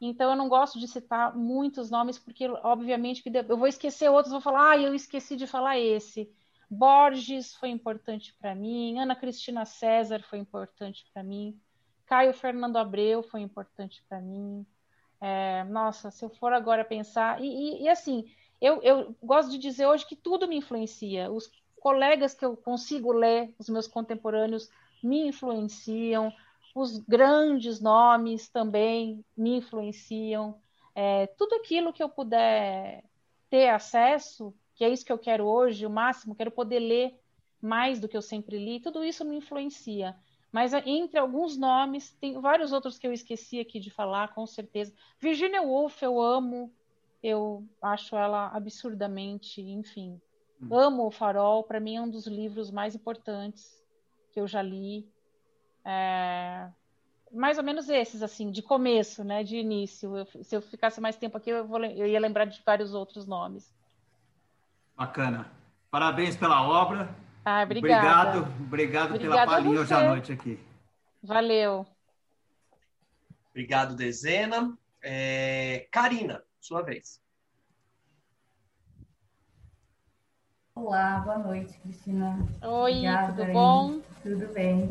então eu não gosto de citar muitos nomes, porque obviamente eu vou esquecer outros, vou falar, ah, eu esqueci de falar esse. Borges foi importante para mim, Ana Cristina César foi importante para mim, Caio Fernando Abreu foi importante para mim. É, nossa, se eu for agora pensar. E, e, e assim, eu, eu, gosto de dizer hoje que tudo me influencia. Os colegas que eu consigo ler, os meus contemporâneos, me influenciam. Os grandes nomes também me influenciam. É, tudo aquilo que eu puder ter acesso, que é isso que eu quero hoje, o máximo, quero poder ler mais do que eu sempre li, tudo isso me influencia. Mas entre alguns nomes, tem vários outros que eu esqueci aqui de falar, com certeza. Virginia Woolf eu amo, eu acho ela absurdamente, enfim. Hum. Amo o Farol, para mim é um dos livros mais importantes que eu já li. É... Mais ou menos esses, assim, de começo, né, de início. Eu, se eu ficasse mais tempo aqui, eu, vou, eu ia lembrar de vários outros nomes. Bacana. Parabéns pela obra. Ah, obrigada. Obrigado, obrigado pela palhinha hoje à noite aqui. Valeu. Obrigado, Dezena. É... Karina, sua vez. Olá, boa noite, Cristina. Oi, Obrigada, tudo bom? Tudo bem.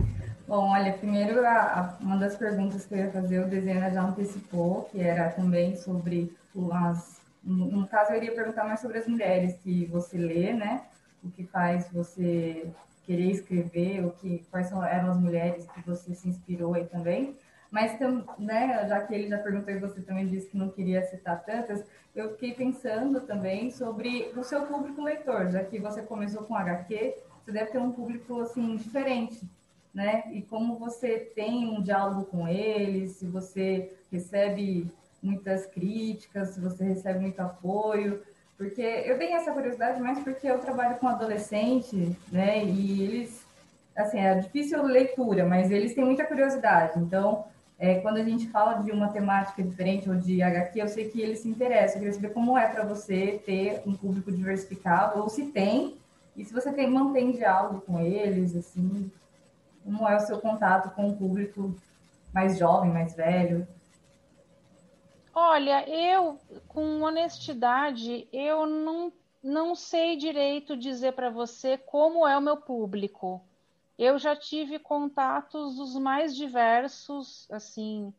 Bom, olha, primeiro, a, a, uma das perguntas que eu ia fazer, o Dezena já antecipou, que era também sobre as. No caso, eu iria perguntar mais sobre as mulheres que você lê, né? o que faz você querer escrever, o que, quais são, eram as mulheres que você se inspirou aí também. Mas, né, já que ele já perguntou e você também disse que não queria citar tantas, eu fiquei pensando também sobre o seu público leitor, já que você começou com HQ, você deve ter um público, assim, diferente, né? E como você tem um diálogo com eles, se você recebe muitas críticas, se você recebe muito apoio, porque eu tenho essa curiosidade mais porque eu trabalho com adolescente, né? E eles, assim, é difícil leitura, mas eles têm muita curiosidade. Então, é, quando a gente fala de uma temática diferente ou de HQ, eu sei que eles se interessam. Eu queria saber como é para você ter um público diversificado, ou se tem, e se você tem, mantém diálogo com eles, assim, como é o seu contato com o público mais jovem, mais velho? Olha, eu, com honestidade, eu não, não sei direito dizer para você como é o meu público. Eu já tive contatos dos mais diversos, assim.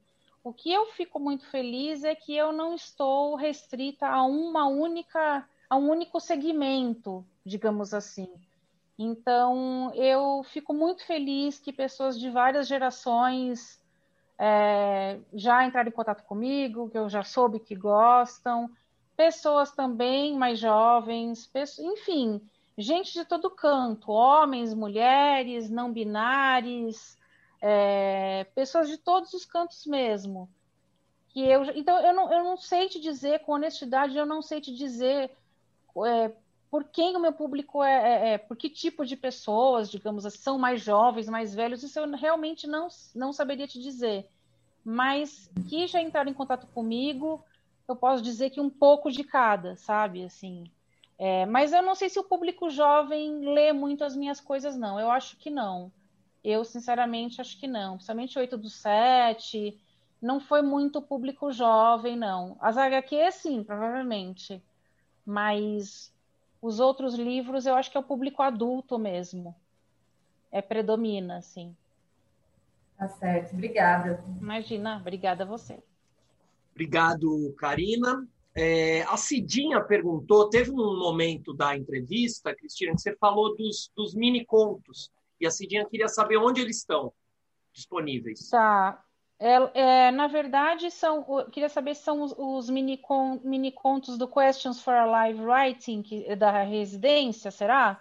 O que eu fico muito feliz é que eu não estou restrita a uma única, a um único segmento, digamos assim. Então, eu fico muito feliz que pessoas de várias gerações é, já entraram em contato comigo, que eu já soube que gostam, pessoas também mais jovens, pessoas, enfim, gente de todo canto, homens, mulheres, não binários, é, pessoas de todos os cantos mesmo. Que eu, então, eu não, eu não sei te dizer, com honestidade, eu não sei te dizer é, por quem o meu público é, é, é, por que tipo de pessoas, digamos assim, são mais jovens, mais velhos, isso eu realmente não, não saberia te dizer. Mas que já entraram em contato comigo, eu posso dizer que um pouco de cada, sabe? Assim, é, mas eu não sei se o público jovem lê muito as minhas coisas, não. Eu acho que não. Eu, sinceramente, acho que não. Principalmente 8 do 7, não foi muito público jovem, não. As HQ, sim, provavelmente. Mas os outros livros, eu acho que é o público adulto mesmo. É predomina, assim. Tá certo, obrigada. Imagina, obrigada a você. Obrigado, Karina. É, a Cidinha perguntou, teve um momento da entrevista, Cristina, que você falou dos, dos mini contos. E a Cidinha queria saber onde eles estão disponíveis. Tá. É, é, na verdade, são, queria saber se são os, os mini, con, mini contos do Questions for a Live Writing que, da residência, será?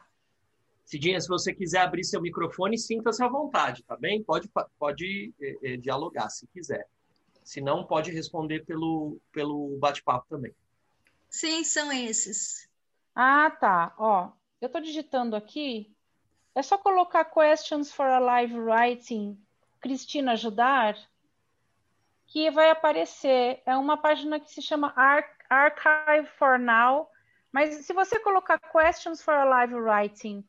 Cidinha, se você quiser abrir seu microfone, sinta-se à vontade, tá bem? Pode, pode é, é, dialogar se quiser. Se não, pode responder pelo, pelo bate-papo também. Sim, são esses. Ah, tá. Ó, eu estou digitando aqui. É só colocar Questions for a Live Writing, Cristina ajudar, que vai aparecer. É uma página que se chama Ar Archive for Now. Mas se você colocar Questions for a Live Writing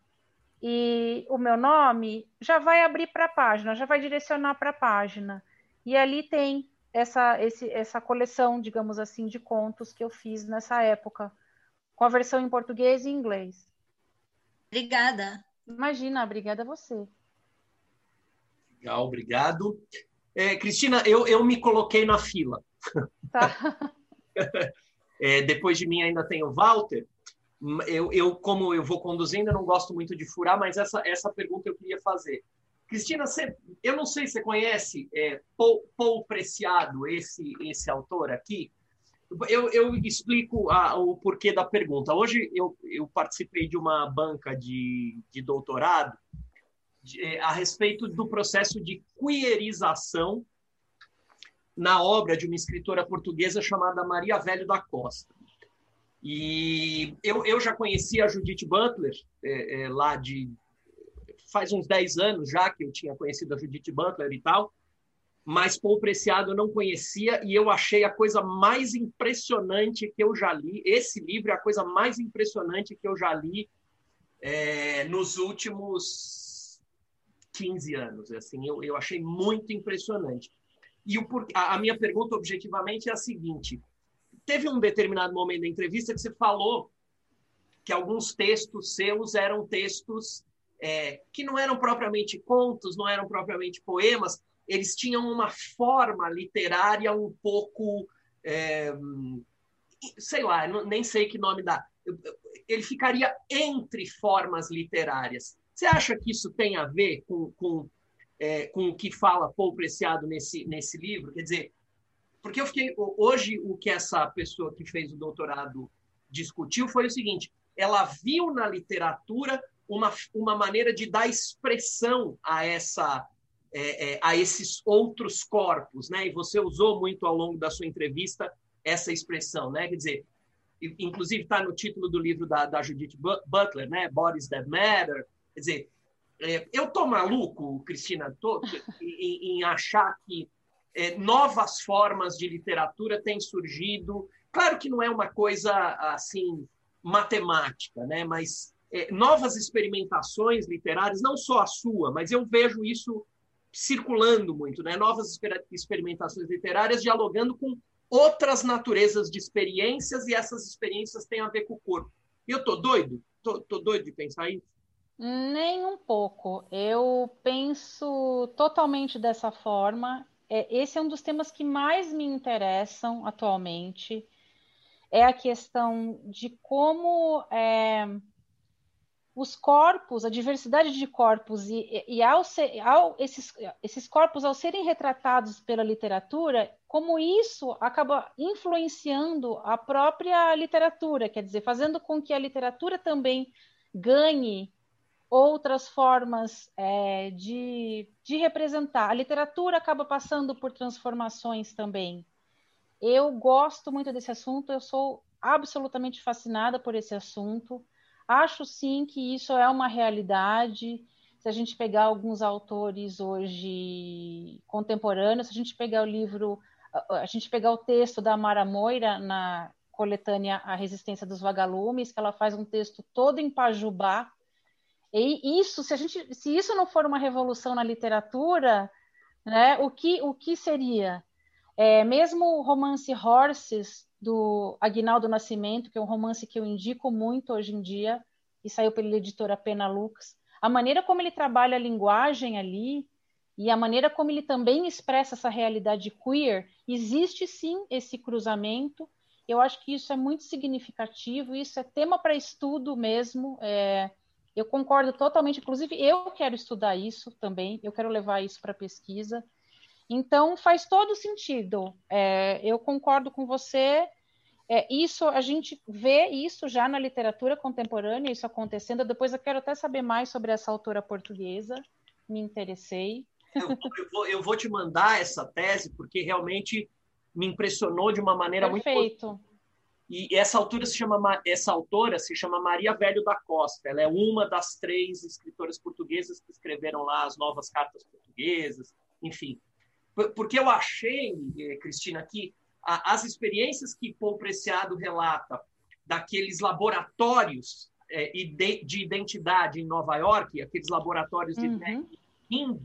e o meu nome, já vai abrir para a página, já vai direcionar para a página. E ali tem essa, esse, essa coleção, digamos assim, de contos que eu fiz nessa época, com a versão em português e inglês. Obrigada. Imagina, obrigada a você. Legal, obrigado. É, Cristina, eu, eu me coloquei na fila. Tá. (laughs) é, depois de mim ainda tem o Walter. Eu, eu, como eu vou conduzindo, eu não gosto muito de furar, mas essa, essa pergunta eu queria fazer. Cristina, você, eu não sei se você conhece é, Paul, Paul, Preciado, esse, esse autor aqui. Eu, eu explico a, o porquê da pergunta. Hoje eu, eu participei de uma banca de, de doutorado de, é, a respeito do processo de queerização na obra de uma escritora portuguesa chamada Maria Velho da Costa. E eu, eu já conhecia a Judith Butler, é, é, lá de, faz uns 10 anos já que eu tinha conhecido a Judith Butler e tal, mas Paul Preciado eu não conhecia e eu achei a coisa mais impressionante que eu já li. Esse livro é a coisa mais impressionante que eu já li é, nos últimos 15 anos. Assim, eu, eu achei muito impressionante. E o, a, a minha pergunta, objetivamente, é a seguinte: teve um determinado momento da entrevista que você falou que alguns textos seus eram textos é, que não eram propriamente contos, não eram propriamente poemas, eles tinham uma forma literária um pouco. É, sei lá, nem sei que nome dá. Ele ficaria entre formas literárias. Você acha que isso tem a ver com, com, é, com o que fala Paul Preciado nesse, nesse livro? Quer dizer, porque eu fiquei. Hoje, o que essa pessoa que fez o doutorado discutiu foi o seguinte: ela viu na literatura uma, uma maneira de dar expressão a essa é, é, a esses outros corpos, né? E você usou muito ao longo da sua entrevista essa expressão, né? Quer dizer, inclusive está no título do livro da, da Judith Butler, né? Bodies That Matter. Quer dizer, é, eu tô maluco, Cristina, tô, em, em achar que é, novas formas de literatura têm surgido. Claro que não é uma coisa assim matemática, né? Mas é, novas experimentações literárias, não só a sua, mas eu vejo isso circulando muito, né? Novas experimentações literárias dialogando com outras naturezas de experiências e essas experiências têm a ver com o corpo. E eu tô doido? Tô, tô doido de pensar isso? Nem um pouco. Eu penso totalmente dessa forma. É, esse é um dos temas que mais me interessam atualmente. É a questão de como é, os corpos, a diversidade de corpos, e, e ao, ser, ao esses, esses corpos, ao serem retratados pela literatura, como isso acaba influenciando a própria literatura, quer dizer, fazendo com que a literatura também ganhe outras formas é, de, de representar. A literatura acaba passando por transformações também. Eu gosto muito desse assunto, eu sou absolutamente fascinada por esse assunto. Acho sim que isso é uma realidade. Se a gente pegar alguns autores hoje contemporâneos, se a gente pegar o livro, a gente pegar o texto da Mara Moira na coletânea A Resistência dos Vagalumes, que ela faz um texto todo em pajubá. E isso, se a gente, se isso não for uma revolução na literatura, né, o que o que seria? É, mesmo o romance Horses do Aguinaldo Nascimento, que é um romance que eu indico muito hoje em dia, e saiu pela editora Pena Lux. A maneira como ele trabalha a linguagem ali e a maneira como ele também expressa essa realidade queer, existe sim esse cruzamento. Eu acho que isso é muito significativo, isso é tema para estudo mesmo. É, eu concordo totalmente, inclusive eu quero estudar isso também, eu quero levar isso para pesquisa. Então, faz todo sentido. É, eu concordo com você. É, isso a gente vê isso já na literatura contemporânea, isso acontecendo. Depois eu quero até saber mais sobre essa autora portuguesa, me interessei. eu, vou, eu, vou, te mandar essa tese, porque realmente me impressionou de uma maneira Perfeito. muito. E essa autora se chama essa autora se chama Maria Velho da Costa. Ela é uma das três escritoras portuguesas que escreveram lá as novas cartas portuguesas, enfim. Porque eu achei, eh, Cristina, que as experiências que Paul Preciado relata daqueles laboratórios é, de identidade em Nova York, aqueles laboratórios de uhum. King,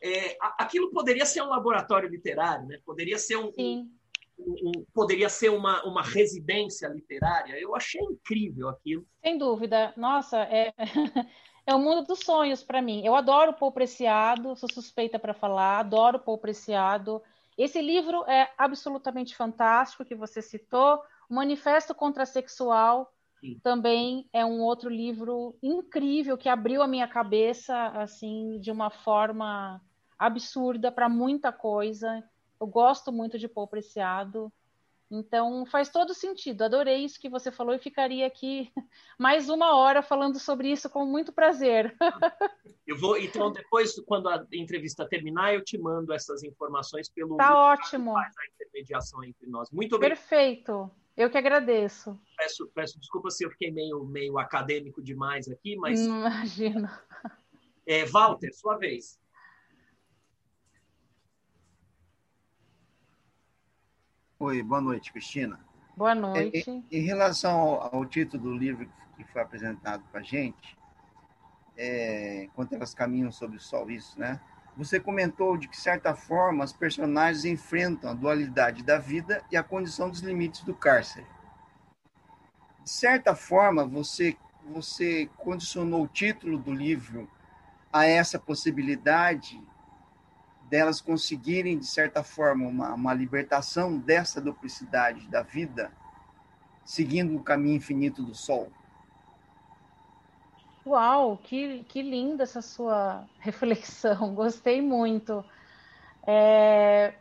é, aquilo poderia ser um laboratório literário, né? Poderia ser um, um, um, poderia ser uma, uma residência literária. Eu achei incrível aquilo. Sem dúvida. Nossa, é (laughs) é o mundo dos sonhos para mim. Eu adoro Paul Preciado, sou suspeita para falar, adoro Paul Preciado. Esse livro é absolutamente fantástico que você citou. O Manifesto Contrasexual Sim. também é um outro livro incrível que abriu a minha cabeça assim de uma forma absurda para muita coisa. Eu gosto muito de Paul Preciado. Então faz todo sentido. Adorei isso que você falou e ficaria aqui (laughs) mais uma hora falando sobre isso com muito prazer. Eu vou, então, depois, quando a entrevista terminar, eu te mando essas informações pelo. Tá ótimo. Faz a intermediação entre nós. Muito obrigado. Perfeito. Eu que agradeço. Peço, peço desculpa se eu fiquei meio, meio acadêmico demais aqui, mas. Imagino. É, Walter, sua vez. Oi, boa noite, Cristina. Boa noite. Em, em relação ao, ao, título do livro que foi apresentado para a gente, é, enquanto elas caminham sobre o sol, isso, né? Você comentou de que, de certa forma, os personagens enfrentam a dualidade da vida e a condição dos limites do cárcere. De certa forma, você, você condicionou o título do livro a essa possibilidade delas conseguirem, de certa forma, uma, uma libertação dessa duplicidade da vida, seguindo o caminho infinito do sol. Uau, que, que linda essa sua (laughs) reflexão, gostei muito. É...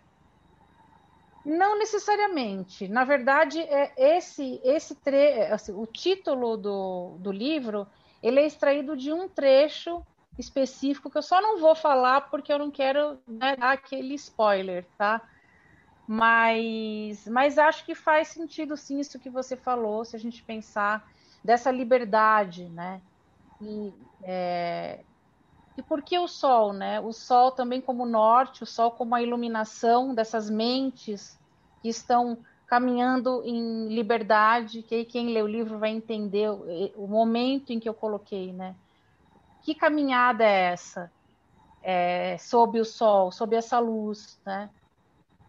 Não necessariamente. Na verdade, é esse esse tre... Assim, o título do, do livro ele é extraído de um trecho específico que eu só não vou falar porque eu não quero né, dar aquele spoiler, tá? Mas, mas acho que faz sentido sim isso que você falou, se a gente pensar dessa liberdade, né? E, é... e por que o sol, né? O sol também como norte, o sol como a iluminação dessas mentes que estão caminhando em liberdade, que aí quem lê o livro vai entender o, o momento em que eu coloquei, né? Que caminhada é essa? É, sob o sol, sob essa luz, né?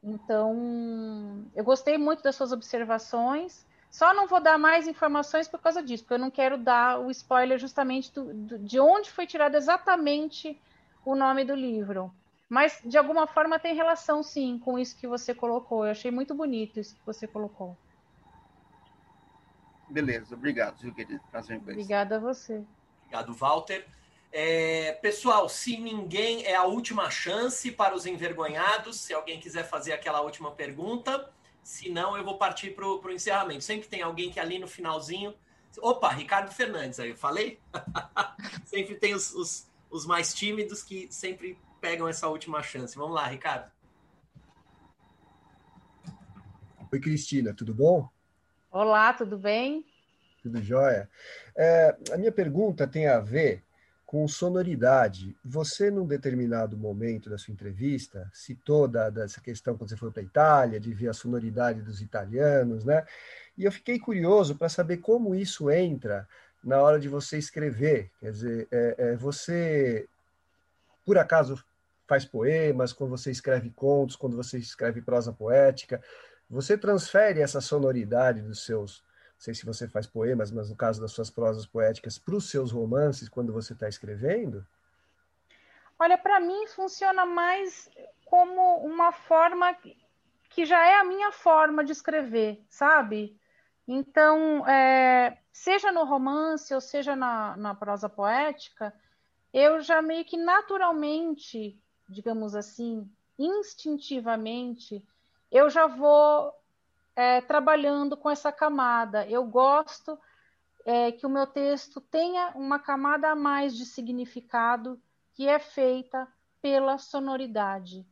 Então, eu gostei muito das suas observações só não vou dar mais informações por causa disso, porque eu não quero dar o spoiler justamente do, do, de onde foi tirado exatamente o nome do livro. Mas, de alguma forma, tem relação, sim, com isso que você colocou. Eu achei muito bonito isso que você colocou. Beleza, obrigado, viu, querido? Prazer Obrigada a você. Obrigado, Walter. É, pessoal, se ninguém é a última chance para os envergonhados, se alguém quiser fazer aquela última pergunta. Se não, eu vou partir para o encerramento. Sempre tem alguém que ali no finalzinho. Opa, Ricardo Fernandes, aí eu falei? (laughs) sempre tem os, os, os mais tímidos que sempre pegam essa última chance. Vamos lá, Ricardo. Oi, Cristina, tudo bom? Olá, tudo bem? Tudo jóia. É, a minha pergunta tem a ver com sonoridade. Você, num determinado momento da sua entrevista, citou da, dessa questão quando você foi para a Itália, de ver a sonoridade dos italianos, né? E eu fiquei curioso para saber como isso entra na hora de você escrever. Quer dizer, é, é, você, por acaso, faz poemas, quando você escreve contos, quando você escreve prosa poética, você transfere essa sonoridade dos seus sei se você faz poemas, mas no caso das suas prosas poéticas, para os seus romances, quando você está escrevendo? Olha, para mim funciona mais como uma forma que já é a minha forma de escrever, sabe? Então, é, seja no romance ou seja na, na prosa poética, eu já meio que naturalmente, digamos assim, instintivamente, eu já vou é, trabalhando com essa camada. Eu gosto é, que o meu texto tenha uma camada a mais de significado que é feita pela sonoridade.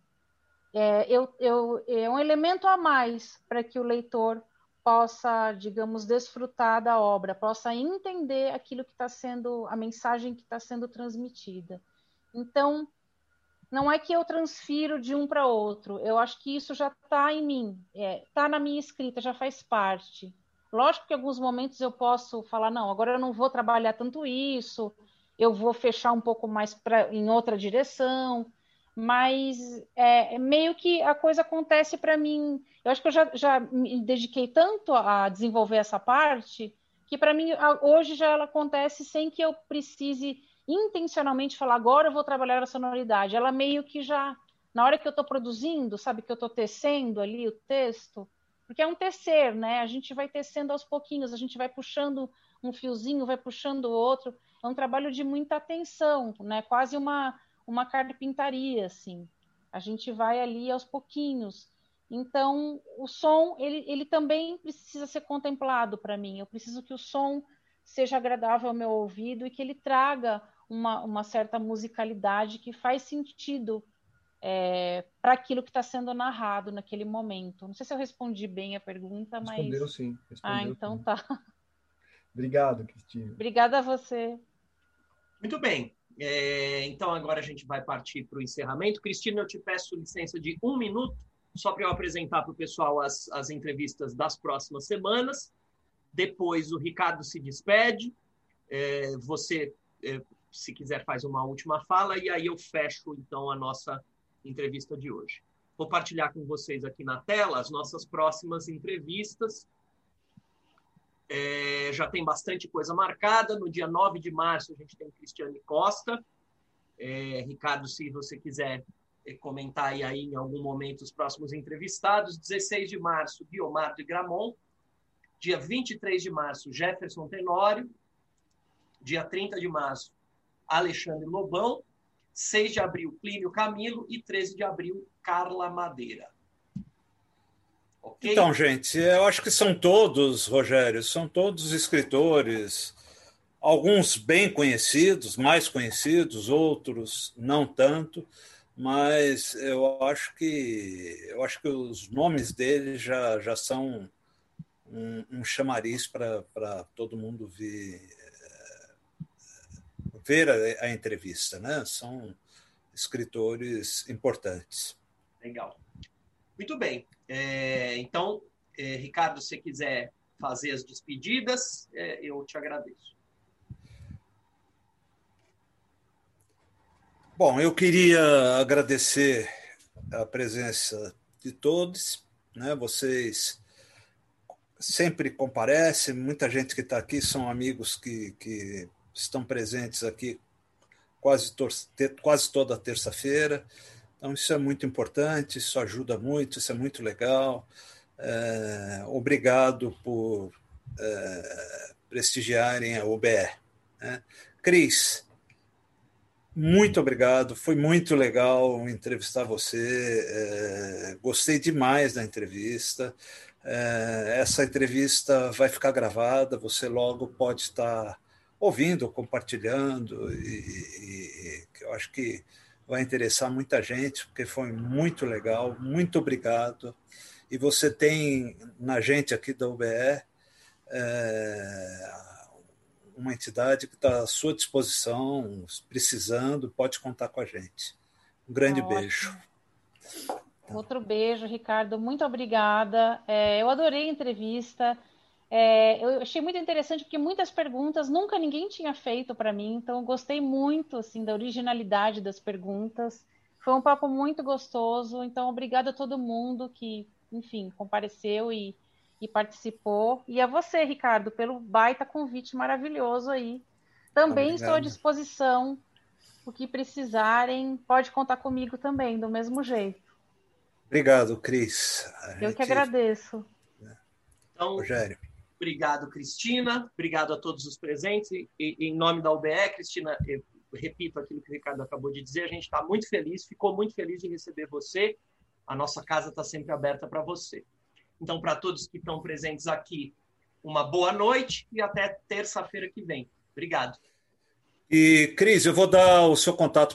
É, eu, eu, é um elemento a mais para que o leitor possa, digamos, desfrutar da obra, possa entender aquilo que está sendo, a mensagem que está sendo transmitida. Então, não é que eu transfiro de um para outro, eu acho que isso já está em mim, está é, tá na minha escrita, já faz parte. Lógico que em alguns momentos eu posso falar, não, agora eu não vou trabalhar tanto isso, eu vou fechar um pouco mais pra, em outra direção, mas é, meio que a coisa acontece para mim. Eu acho que eu já, já me dediquei tanto a desenvolver essa parte que para mim hoje já ela acontece sem que eu precise intencionalmente falar agora eu vou trabalhar a sonoridade. Ela meio que já na hora que eu estou produzindo, sabe que eu estou tecendo ali o texto, porque é um tecer, né? A gente vai tecendo aos pouquinhos, a gente vai puxando um fiozinho, vai puxando o outro. É um trabalho de muita atenção, né? Quase uma uma carpintaria, assim. A gente vai ali aos pouquinhos. Então, o som, ele, ele também precisa ser contemplado para mim. Eu preciso que o som seja agradável ao meu ouvido e que ele traga uma, uma certa musicalidade que faz sentido é, para aquilo que está sendo narrado naquele momento. Não sei se eu respondi bem a pergunta, mas. Respondeu sim. Respondeu, ah, então sim. tá. Obrigado, Cristina. Obrigada a você. Muito bem. É, então, agora a gente vai partir para o encerramento. Cristina, eu te peço licença de um minuto, só para eu apresentar para o pessoal as, as entrevistas das próximas semanas. Depois, o Ricardo se despede. É, você, é, se quiser, faz uma última fala, e aí eu fecho, então, a nossa entrevista de hoje. Vou partilhar com vocês aqui na tela as nossas próximas entrevistas. É, já tem bastante coisa marcada. No dia 9 de março, a gente tem Cristiane Costa. É, Ricardo, se você quiser é, comentar aí, aí, em algum momento os próximos entrevistados. 16 de março, Guiomar de Gramont. Dia 23 de março, Jefferson Tenório. Dia 30 de março, Alexandre Lobão. 6 de abril, Clínio Camilo. E 13 de abril, Carla Madeira. Okay? Então, gente, eu acho que são todos, Rogério, são todos escritores, alguns bem conhecidos, mais conhecidos, outros não tanto, mas eu acho que eu acho que os nomes deles já, já são um, um chamariz para todo mundo ver, ver a, a entrevista, né? São escritores importantes. Legal. Muito bem. É, então, é, Ricardo, se quiser fazer as despedidas, é, eu te agradeço. Bom, eu queria agradecer a presença de todos, né? Vocês sempre comparecem, muita gente que está aqui são amigos que, que estão presentes aqui quase, quase toda terça-feira. Então, isso é muito importante, isso ajuda muito, isso é muito legal. É, obrigado por é, prestigiarem a OBE. Né? Cris, muito obrigado, foi muito legal entrevistar você. É, gostei demais da entrevista. É, essa entrevista vai ficar gravada, você logo pode estar ouvindo, compartilhando, e, e, eu acho que vai interessar muita gente, porque foi muito legal. Muito obrigado. E você tem na gente aqui da UBE é, uma entidade que está à sua disposição, precisando, pode contar com a gente. Um grande Ótimo. beijo. Outro beijo, Ricardo. Muito obrigada. É, eu adorei a entrevista. É, eu achei muito interessante porque muitas perguntas nunca ninguém tinha feito para mim, então gostei muito assim da originalidade das perguntas. Foi um papo muito gostoso, então obrigada a todo mundo que, enfim, compareceu e, e participou. E a você, Ricardo, pelo baita convite maravilhoso aí. Também Obrigado. estou à disposição. O que precisarem, pode contar comigo também, do mesmo jeito. Obrigado, Cris. Eu que agradeço. Então, Rogério. Obrigado, Cristina. Obrigado a todos os presentes. E, em nome da UBE, Cristina, repito aquilo que o Ricardo acabou de dizer, a gente está muito feliz, ficou muito feliz de receber você. A nossa casa está sempre aberta para você. Então, para todos que estão presentes aqui, uma boa noite e até terça-feira que vem. Obrigado. E, Cris, eu vou dar o seu contato